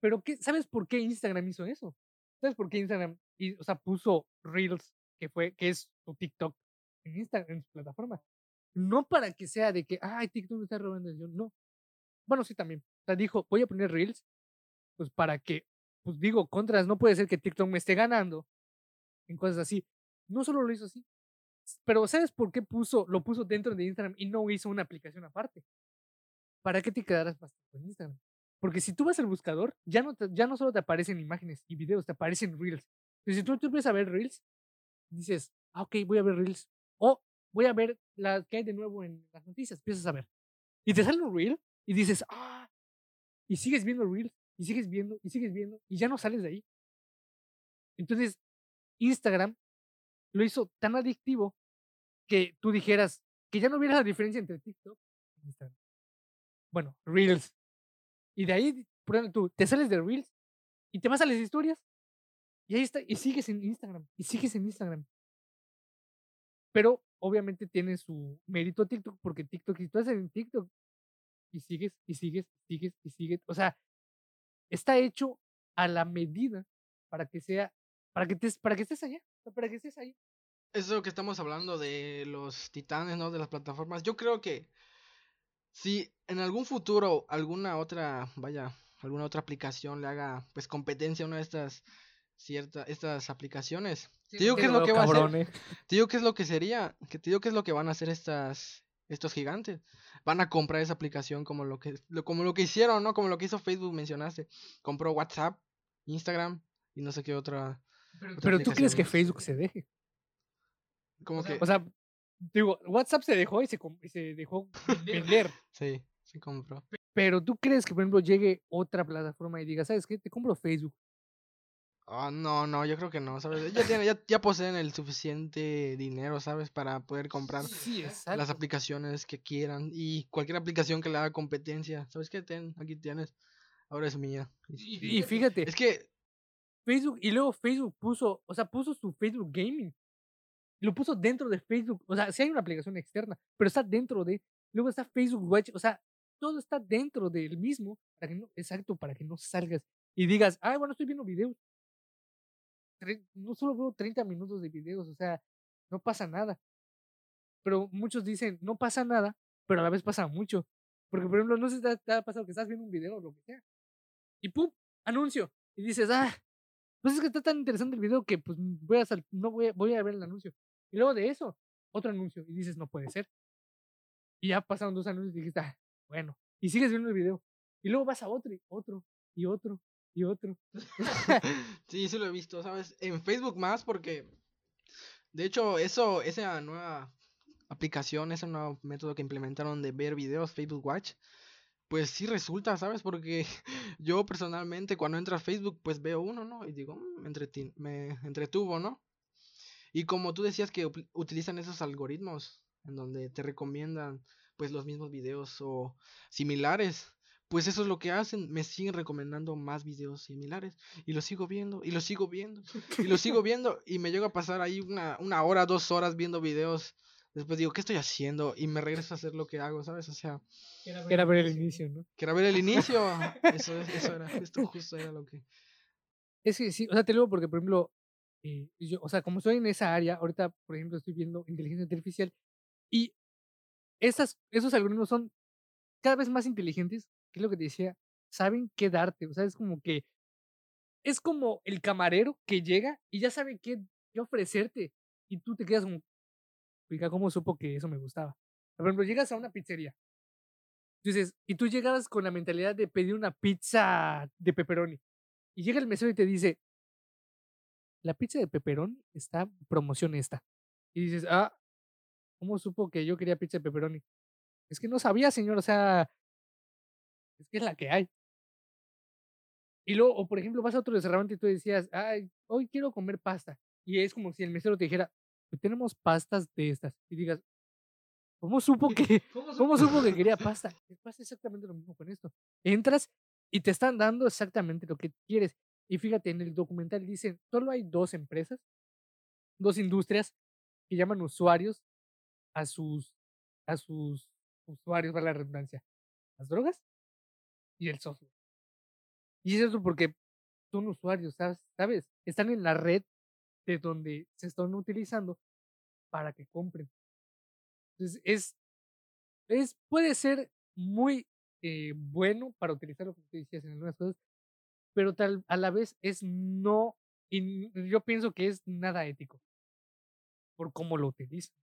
Pero qué, ¿sabes por qué Instagram hizo eso? ¿Sabes por qué Instagram, o sea, puso Reels, que fue, que es su TikTok, en Instagram, en su plataforma? No para que sea de que, ay, TikTok me está robando el no. Bueno, sí también, sea, dijo, voy a poner Reels, pues para que, pues digo, contras, no puede ser que TikTok me esté ganando en cosas así. No solo lo hizo así, pero ¿sabes por qué puso, lo puso dentro de Instagram y no hizo una aplicación aparte? ¿Para qué te quedaras más en Instagram? Porque si tú vas al buscador, ya no, ya no solo te aparecen imágenes y videos, te aparecen Reels. Entonces, si tú, tú empiezas a ver Reels, dices, ah, ok, voy a ver Reels. O voy a ver la que hay de nuevo en las noticias, empiezas a ver. Y te sale un Reel y dices, ah, y sigues viendo Reels, y sigues viendo, y sigues viendo, y ya no sales de ahí. Entonces, Instagram lo hizo tan adictivo que tú dijeras que ya no hubiera la diferencia entre TikTok y Instagram. Bueno, Reels. Y de ahí, por tú te sales de Reels y te vas a las historias y ahí está, y sigues en Instagram, y sigues en Instagram. Pero obviamente tiene su mérito TikTok, porque TikTok, si tú estás en TikTok, y sigues y sigues sigues y sigues. O sea, está hecho a la medida para que sea, para que, te, para que estés allá, para que estés ahí. Eso que estamos hablando de los titanes, ¿no? De las plataformas. Yo creo que si en algún futuro alguna otra, vaya, alguna otra aplicación le haga pues competencia a una de estas ciertas estas aplicaciones. te digo qué es lo que va a hacer. Te digo qué es lo que sería, que te digo qué es lo que van a hacer estas estos gigantes van a comprar esa aplicación como lo que, como lo que hicieron, ¿no? Como lo que hizo Facebook, mencionaste. Compró WhatsApp, Instagram y no sé qué otra. Pero, tú crees que Facebook se deje. Como que. O sea, digo, WhatsApp se dejó y se, se dejó [laughs] vender. sí, se compró. Pero tú crees que, por ejemplo, llegue otra plataforma y diga, ¿sabes qué? Te compro Facebook. Ah, no, no, yo creo que no, ¿sabes? Ya, ya, ya, poseen el suficiente dinero, ¿sabes? Para poder comprar las aplicaciones que quieran y cualquier aplicación que le haga competencia. ¿Sabes qué? Ten, aquí tienes. Ahora es mía. Y, fíjate. Es que... Facebook, y luego Facebook puso, o sea, puso su Facebook Gaming. Lo puso dentro de Facebook. O sea, sí hay una aplicación externa, pero está dentro de... Luego está Facebook Watch, o sea, todo está dentro del mismo, para que no, exacto, para que no salgas y digas, ah, bueno, estoy viendo videos no solo veo 30 minutos de videos, o sea, no pasa nada. pero muchos dicen, no pasa nada, pero a la vez pasa mucho. Porque, por ejemplo, no sé si te ha pasado que estás viendo un video o lo que sea, y ¡pum! Anuncio. Y dices, ah, pues es que está tan interesante el video que pues voy a, no voy, voy a ver el anuncio. Y luego de eso, otro anuncio. Y dices, no puede ser. Y ya pasaron dos anuncios y dijiste, ah, bueno. Y sigues viendo el video. Y luego vas a otro, y otro, y otro, y otro. [laughs] sí, sí lo he visto, ¿sabes? En Facebook más porque, de hecho, eso, esa nueva aplicación, ese nuevo método que implementaron de ver videos, Facebook Watch, pues sí resulta, ¿sabes? Porque [laughs] yo personalmente cuando entro a Facebook, pues veo uno, ¿no? Y digo, mm, me, me entretuvo, ¿no? Y como tú decías que utilizan esos algoritmos en donde te recomiendan pues los mismos videos o similares, pues eso es lo que hacen, me siguen recomendando más videos similares y lo sigo viendo y lo sigo viendo y lo sigo viendo y me llego a pasar ahí una, una hora, dos horas viendo videos. Después digo, ¿qué estoy haciendo? Y me regreso a hacer lo que hago, ¿sabes? O sea... Quiero ver, el inicio, ¿no? Quiero ver el inicio. [laughs] Eso, eso era, esto justo era lo que... Es que sí, o sea, te digo porque, por ejemplo, eh, yo, o sea, como estoy en esa área, ahorita, por ejemplo, estoy viendo inteligencia artificial y esas, esos algoritmos son cada vez más inteligentes, que es lo que te decía, saben qué darte, o sea, es como que es como el camarero que llega y ya sabe qué, qué ofrecerte y tú te quedas como, oiga, ¿cómo supo que eso me gustaba? Por ejemplo, llegas a una pizzería, dices, y tú llegas con la mentalidad de pedir una pizza de pepperoni y llega el mesero y te dice, la pizza de pepperoni está promoción esta. Y dices, ah, ¿cómo supo que yo quería pizza de pepperoni? Es que no sabía, señor, o sea, es que es la que hay. Y luego, o por ejemplo, vas a otro restaurante y tú decías, ay, hoy quiero comer pasta. Y es como si el mesero te dijera, tenemos pastas de estas. Y digas, ¿cómo supo [laughs] que, ¿cómo supo que quería [laughs] pasta? Pasa exactamente lo mismo con esto. Entras y te están dando exactamente lo que quieres. Y fíjate, en el documental dicen, solo hay dos empresas, dos industrias que llaman usuarios a sus, a sus usuarios, para la redundancia, las drogas y el software. Y es eso porque son usuarios, ¿sabes? ¿sabes? Están en la red de donde se están utilizando para que compren. Entonces, es, es puede ser muy eh, bueno para utilizar lo que tú decías en algunas cosas, pero tal, a la vez es no, y yo pienso que es nada ético por cómo lo utilizan.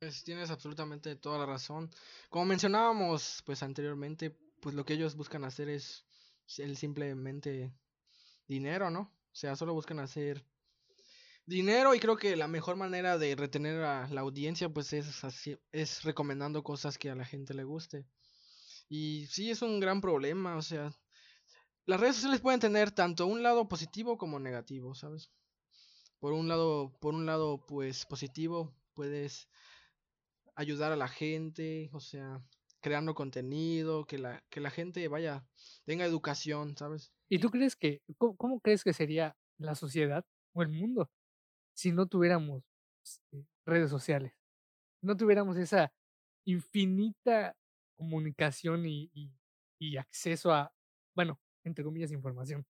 Pues tienes absolutamente toda la razón. Como mencionábamos pues anteriormente, pues lo que ellos buscan hacer es el simplemente dinero, ¿no? O sea, solo buscan hacer dinero y creo que la mejor manera de retener a la audiencia pues es así, es recomendando cosas que a la gente le guste. Y sí es un gran problema, o sea, las redes sociales pueden tener tanto un lado positivo como negativo, ¿sabes? Por un lado, por un lado, pues positivo, puedes ayudar a la gente, o sea, creando contenido, que la, que la gente vaya, tenga educación, ¿sabes? ¿Y tú crees que, cómo, crees que sería la sociedad o el mundo si no tuviéramos este, redes sociales? No tuviéramos esa infinita comunicación y, y acceso a, bueno, entre comillas, información?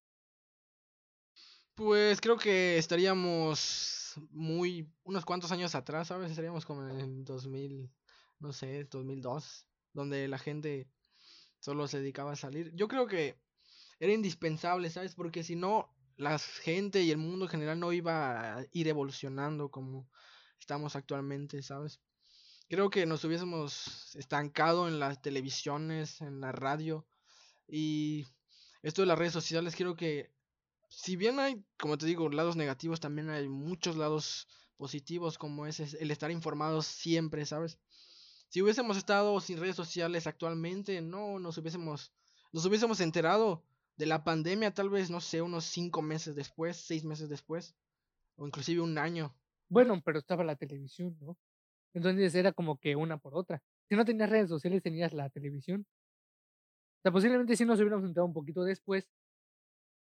Pues creo que estaríamos muy, unos cuantos años atrás, ¿sabes? Estaríamos como en el 2000, no sé, 2002, donde la gente solo se dedicaba a salir. Yo creo que era indispensable, ¿sabes? Porque si no, la gente y el mundo en general no iba a ir evolucionando como estamos actualmente, ¿sabes? Creo que nos hubiésemos estancado en las televisiones, en la radio y esto de las redes sociales, creo que si bien hay, como te digo, lados negativos, también hay muchos lados positivos, como es el estar informados siempre, ¿sabes? Si hubiésemos estado sin redes sociales actualmente, no nos hubiésemos, nos hubiésemos enterado de la pandemia tal vez, no sé, unos cinco meses después, seis meses después, o inclusive un año. Bueno, pero estaba la televisión, ¿no? Entonces era como que una por otra. Si no tenías redes sociales, tenías la televisión. O sea, posiblemente sí nos hubiéramos enterado un poquito después,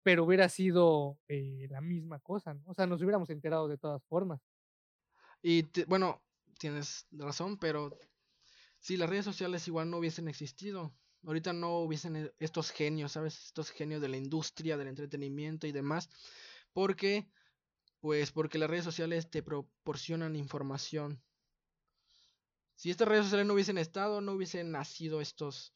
pero hubiera sido eh, la misma cosa, ¿no? O sea, nos hubiéramos enterado de todas formas. Y bueno, tienes razón, pero si las redes sociales igual no hubiesen existido, ahorita no hubiesen e, estos genios, ¿sabes? Estos genios de la industria, del entretenimiento y demás, porque, pues, porque las redes sociales te proporcionan información Si estas redes sociales no hubiesen estado, no hubiesen nacido estos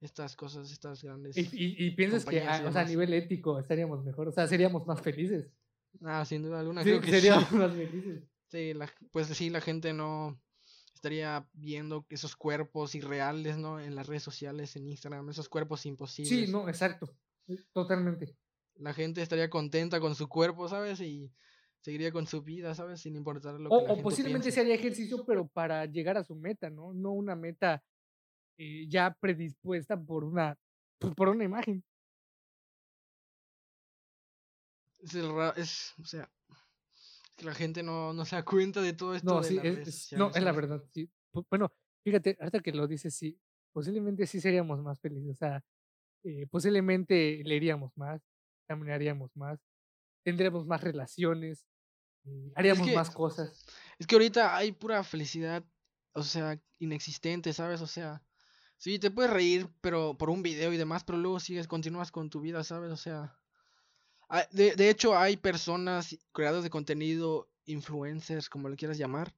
estas cosas, estas grandes. Y, y, piensas que a, o sea, a nivel ético estaríamos mejor, o sea, seríamos más felices. Ah, sin duda alguna. Sí, seríamos más felices. Sí, pues sí, la gente no estaría viendo esos cuerpos irreales, ¿no? En las redes sociales, en Instagram, esos cuerpos imposibles. Sí, no, exacto. Totalmente. La gente estaría contenta con su cuerpo, ¿sabes? Y seguiría con su vida, ¿sabes? Sin importar lo que la o posiblemente se haría ejercicio, pero para llegar a su meta, ¿no? No una meta eh, ya predispuesta por una, pues, por una imagen. Es, el es o sea, que la gente no, no se da cuenta de todo esto. No, sí, es, no, es la verdad. Sí. Bueno, fíjate, ahorita que lo dices, sí, posiblemente sí seríamos más felices. O sea, eh, posiblemente leeríamos más, caminaríamos más, tendríamos más relaciones, eh, haríamos más cosas. Es que ahorita hay pura felicidad, o sea, inexistente, ¿sabes? O sea, Sí, te puedes reír, pero por un video y demás, pero luego sigues, continúas con tu vida, ¿sabes? O sea, de, de hecho hay personas, creadores de contenido, influencers, como le quieras llamar,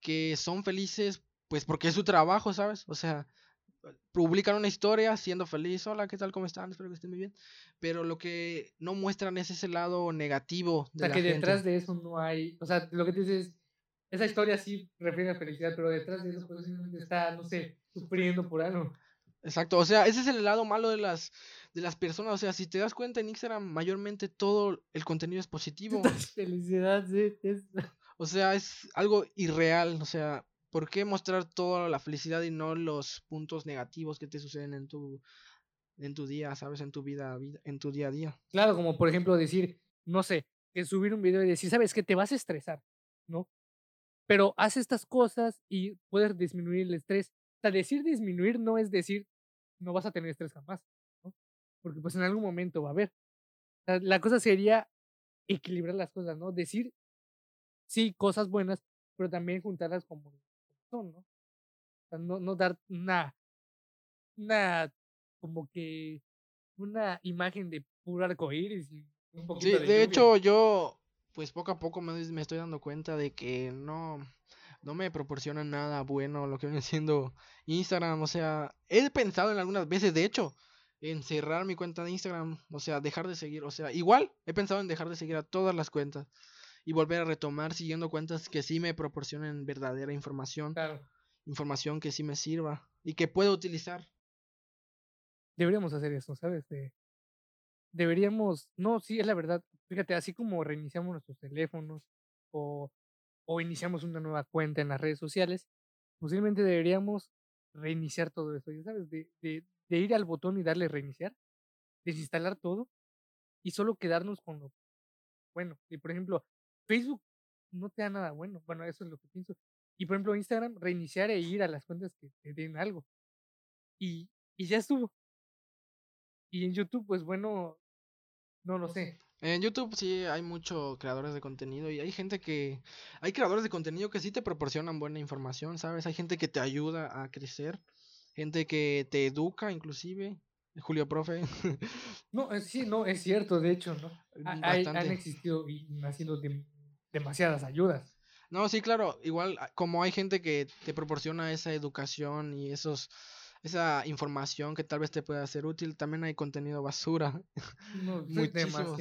que son felices, pues porque es su trabajo, ¿sabes? O sea, publican una historia siendo feliz, hola, ¿qué tal? ¿Cómo están? Espero que estén muy bien. Pero lo que no muestran es ese lado negativo. De o sea, que detrás de eso no hay, o sea, lo que dices, esa historia sí refiere a felicidad, pero detrás de eso posiblemente está, no sé, sufriendo por algo. Exacto, o sea, ese es el lado malo de las de las personas, o sea, si te das cuenta en Instagram mayormente todo el contenido es [laughs] positivo. Felicidad, sí. [laughs] O sea, es algo irreal, o sea, ¿por qué mostrar toda la felicidad y no los puntos negativos que te suceden en tu en tu día, sabes, en tu vida, en tu día a día? Claro, como por ejemplo decir, no sé, que subir un video y decir, ¿sabes qué? Te vas a estresar, ¿no? Pero haz estas cosas y puedes disminuir el estrés o sea, decir disminuir no es decir no vas a tener estrés jamás, ¿no? Porque pues en algún momento va a haber. O sea, la cosa sería equilibrar las cosas, ¿no? Decir sí, cosas buenas, pero también juntarlas como son, ¿no? O sea, no, no dar una, una, como que, una imagen de puro arcoíris y un poquito sí, de, hecho yo, pues poco a poco me, me estoy dando cuenta de que no, no me proporciona nada bueno lo que viene siendo Instagram. O sea, he pensado en algunas veces, de hecho, en cerrar mi cuenta de Instagram. O sea, dejar de seguir. O sea, igual he pensado en dejar de seguir a todas las cuentas. Y volver a retomar siguiendo cuentas que sí me proporcionen verdadera información. Claro. Información que sí me sirva y que puedo utilizar. Deberíamos hacer eso, ¿sabes? Deberíamos, no, sí, es la verdad. Fíjate, así como reiniciamos nuestros teléfonos o o iniciamos una nueva cuenta en las redes sociales, posiblemente deberíamos reiniciar todo eso, ya sabes, de, de, de ir al botón y darle reiniciar, desinstalar todo y solo quedarnos con lo bueno. Y por ejemplo, Facebook no te da nada bueno. Bueno, eso es lo que pienso. Y por ejemplo, Instagram, reiniciar e ir a las cuentas que te den algo. Y, y ya estuvo. Y en YouTube, pues bueno, no lo sé. En YouTube sí hay muchos creadores de contenido y hay gente que... Hay creadores de contenido que sí te proporcionan buena información, ¿sabes? Hay gente que te ayuda a crecer, gente que te educa inclusive. Julio Profe. [laughs] No, sí, no, es cierto, de hecho, ¿no? Hay, han existido y haciendo demasiadas ayudas. No, sí, claro, igual como hay gente que te proporciona esa educación y esos esa información que tal vez te pueda ser útil, también hay contenido basura. No, [laughs] Muchísimo,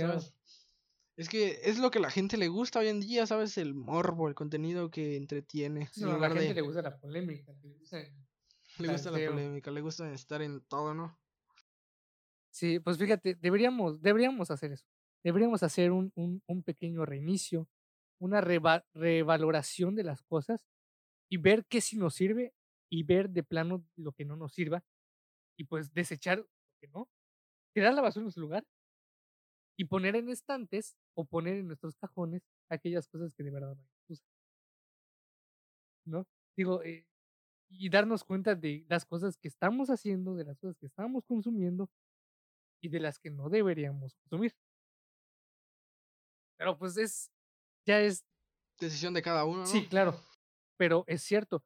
Es que es lo que a la gente le gusta hoy en día, ¿sabes? El morbo, el contenido que entretiene. No, a la gente le gusta la polémica. Le gusta, [laughs] le gusta la polémica, le gusta estar en todo, ¿no? Sí, pues fíjate, deberíamos, deberíamos hacer eso. Deberíamos hacer un, un, un pequeño reinicio, una revaloración de las cosas y ver qué sí nos sirve y ver de plano lo que no nos sirva y pues desechar lo que no, tirar la basura en su lugar y poner en estantes o poner en nuestros cajones aquellas cosas que de verdad no nos ¿No? Digo, eh, y darnos cuenta de las cosas que estamos haciendo, de las cosas que estamos consumiendo y de las que no deberíamos consumir. Pero pues es, ya es... Decisión de cada uno. ¿no? Sí, claro. Pero es cierto.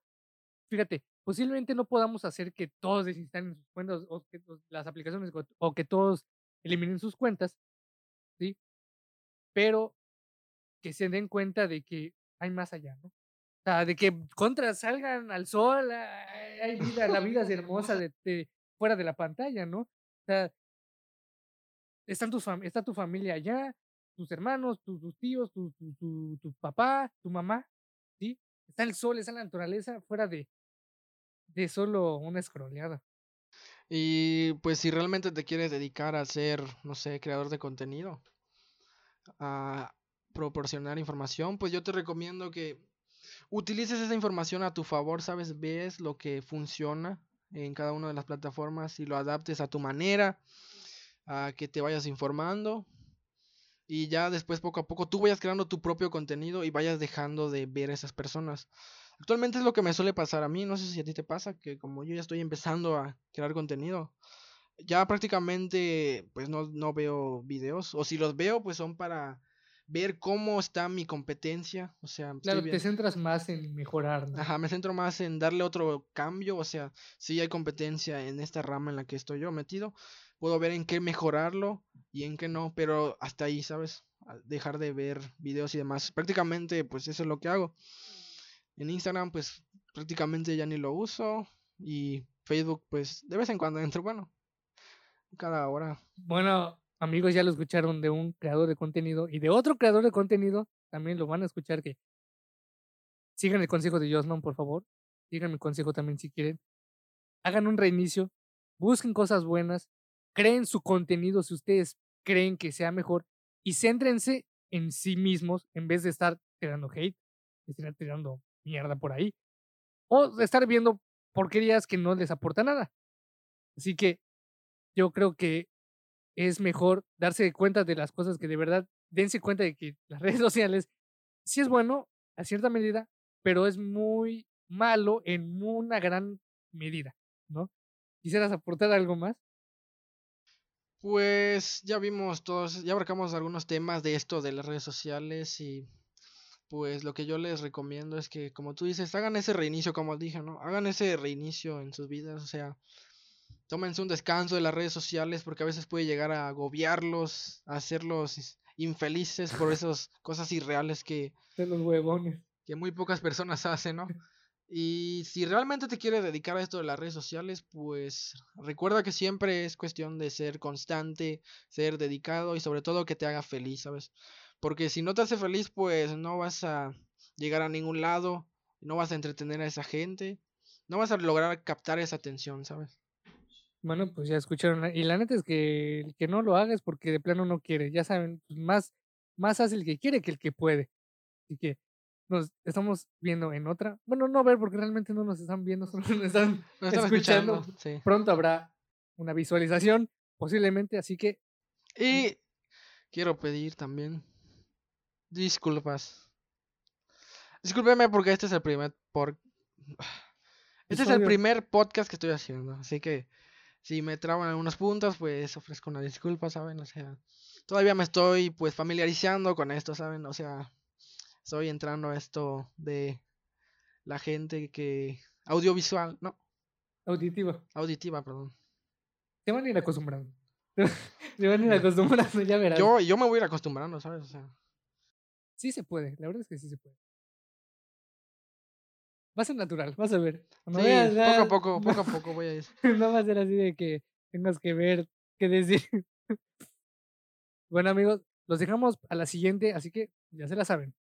Fíjate, posiblemente no podamos hacer que todos desinstalen sus cuentas o que las aplicaciones o que todos eliminen sus cuentas, ¿sí? Pero que se den cuenta de que hay más allá, ¿no? O sea, de que contra salgan al sol, hay vida, la vida es hermosa de, fuera de la pantalla, ¿no? O sea, están tus está tu familia allá, tus hermanos, tus, tíos, tu, tu, tu, papá, tu mamá, ¿sí? Está el sol, está la naturaleza fuera de, de solo una escroleada. Y pues si realmente te quieres dedicar a ser, no sé, creador de contenido, a proporcionar información, pues yo te recomiendo que utilices esa información a tu favor, ¿sabes? Ves lo que funciona en cada una de las plataformas y lo adaptes a tu manera, a que te vayas informando y ya después poco a poco tú vayas creando tu propio contenido y vayas dejando de ver a esas personas. Actualmente es lo que me suele pasar a mí, no sé si a ti te pasa, que como yo ya estoy empezando a crear contenido, ya prácticamente pues no, no veo videos, o si los veo pues son para ver cómo está mi competencia, o sea... Claro, te centras más en mejorar. Ajá, me centro más en darle otro cambio, o sea, si hay competencia en esta rama en la que estoy yo metido, puedo ver en qué mejorarlo y en qué no, pero hasta ahí, ¿sabes? Dejar de ver videos y demás. Prácticamente pues eso es lo que hago. En Instagram, pues prácticamente ya ni lo uso. Y Facebook, pues de vez en cuando entro, bueno, cada hora. Bueno, amigos, ya lo escucharon de un creador de contenido y de otro creador de contenido. También lo van a escuchar que sigan el consejo de Josman, por favor. Sigan mi consejo también si quieren. Hagan un reinicio. Busquen cosas buenas. Creen su contenido si ustedes creen que sea mejor. Y céntrense en sí mismos en vez de estar tirando hate, estar tirando mierda por ahí. O estar viendo porquerías que no les aporta nada. Así que yo creo que es mejor darse cuenta de las cosas que de verdad, dense cuenta de que las [laughs] redes sociales sí es bueno a cierta medida, pero es muy malo en una gran medida, ¿no? ¿Quisieras aportar algo más? Pues ya vimos todos, ya abarcamos algunos temas de esto de las redes sociales y pues lo que yo les recomiendo es que, como tú dices, hagan ese reinicio, como dije, ¿no? Hagan ese reinicio en sus vidas, o sea, tómense un descanso de las redes sociales porque a veces puede llegar a agobiarlos, a hacerlos infelices por [laughs] esas cosas irreales que... De los huevones. Que muy pocas personas hacen, ¿no? Y si realmente te quieres dedicar a esto de las redes sociales, pues recuerda que siempre es cuestión de ser constante, ser dedicado y sobre todo que te haga feliz, ¿sabes? Porque si no te hace feliz, pues no vas a llegar a ningún lado, no vas a entretener a esa gente, no vas a lograr captar esa atención, ¿sabes? Bueno, pues ya escucharon. Y la neta es que el que no lo haga es porque de plano no quiere. Ya saben, pues más, más hace el que quiere que el que puede. Así que nos estamos viendo en otra. Bueno, no ver porque realmente no nos están viendo, [laughs] solo nos están, escuchando. Pronto habrá una visualización, posiblemente, así que. Y quiero pedir también Disculpas. Discúlpeme porque este es el primer por... [sighs] Este es el primer podcast que estoy haciendo, así que si me traban algunos puntos, pues ofrezco una disculpa, ¿saben? O sea, todavía me estoy pues familiarizando con esto, ¿saben? O sea, estoy entrando a esto de la gente que audiovisual, ¿no? Auditiva. Auditiva, perdón. Se van a ir acostumbrando. [laughs] Se van a ir acostumbrando, ya verás. Yo, yo me voy a ir acostumbrando, ¿sabes? O sea, Sí se puede, la verdad es que sí se puede. Va a ser natural, vas a ver. poco a poco, poco a [laughs] poco voy a ir. no va a ser así de que tengas que ver qué decir. [laughs] bueno, amigos, los dejamos a la siguiente, así que ya se la saben.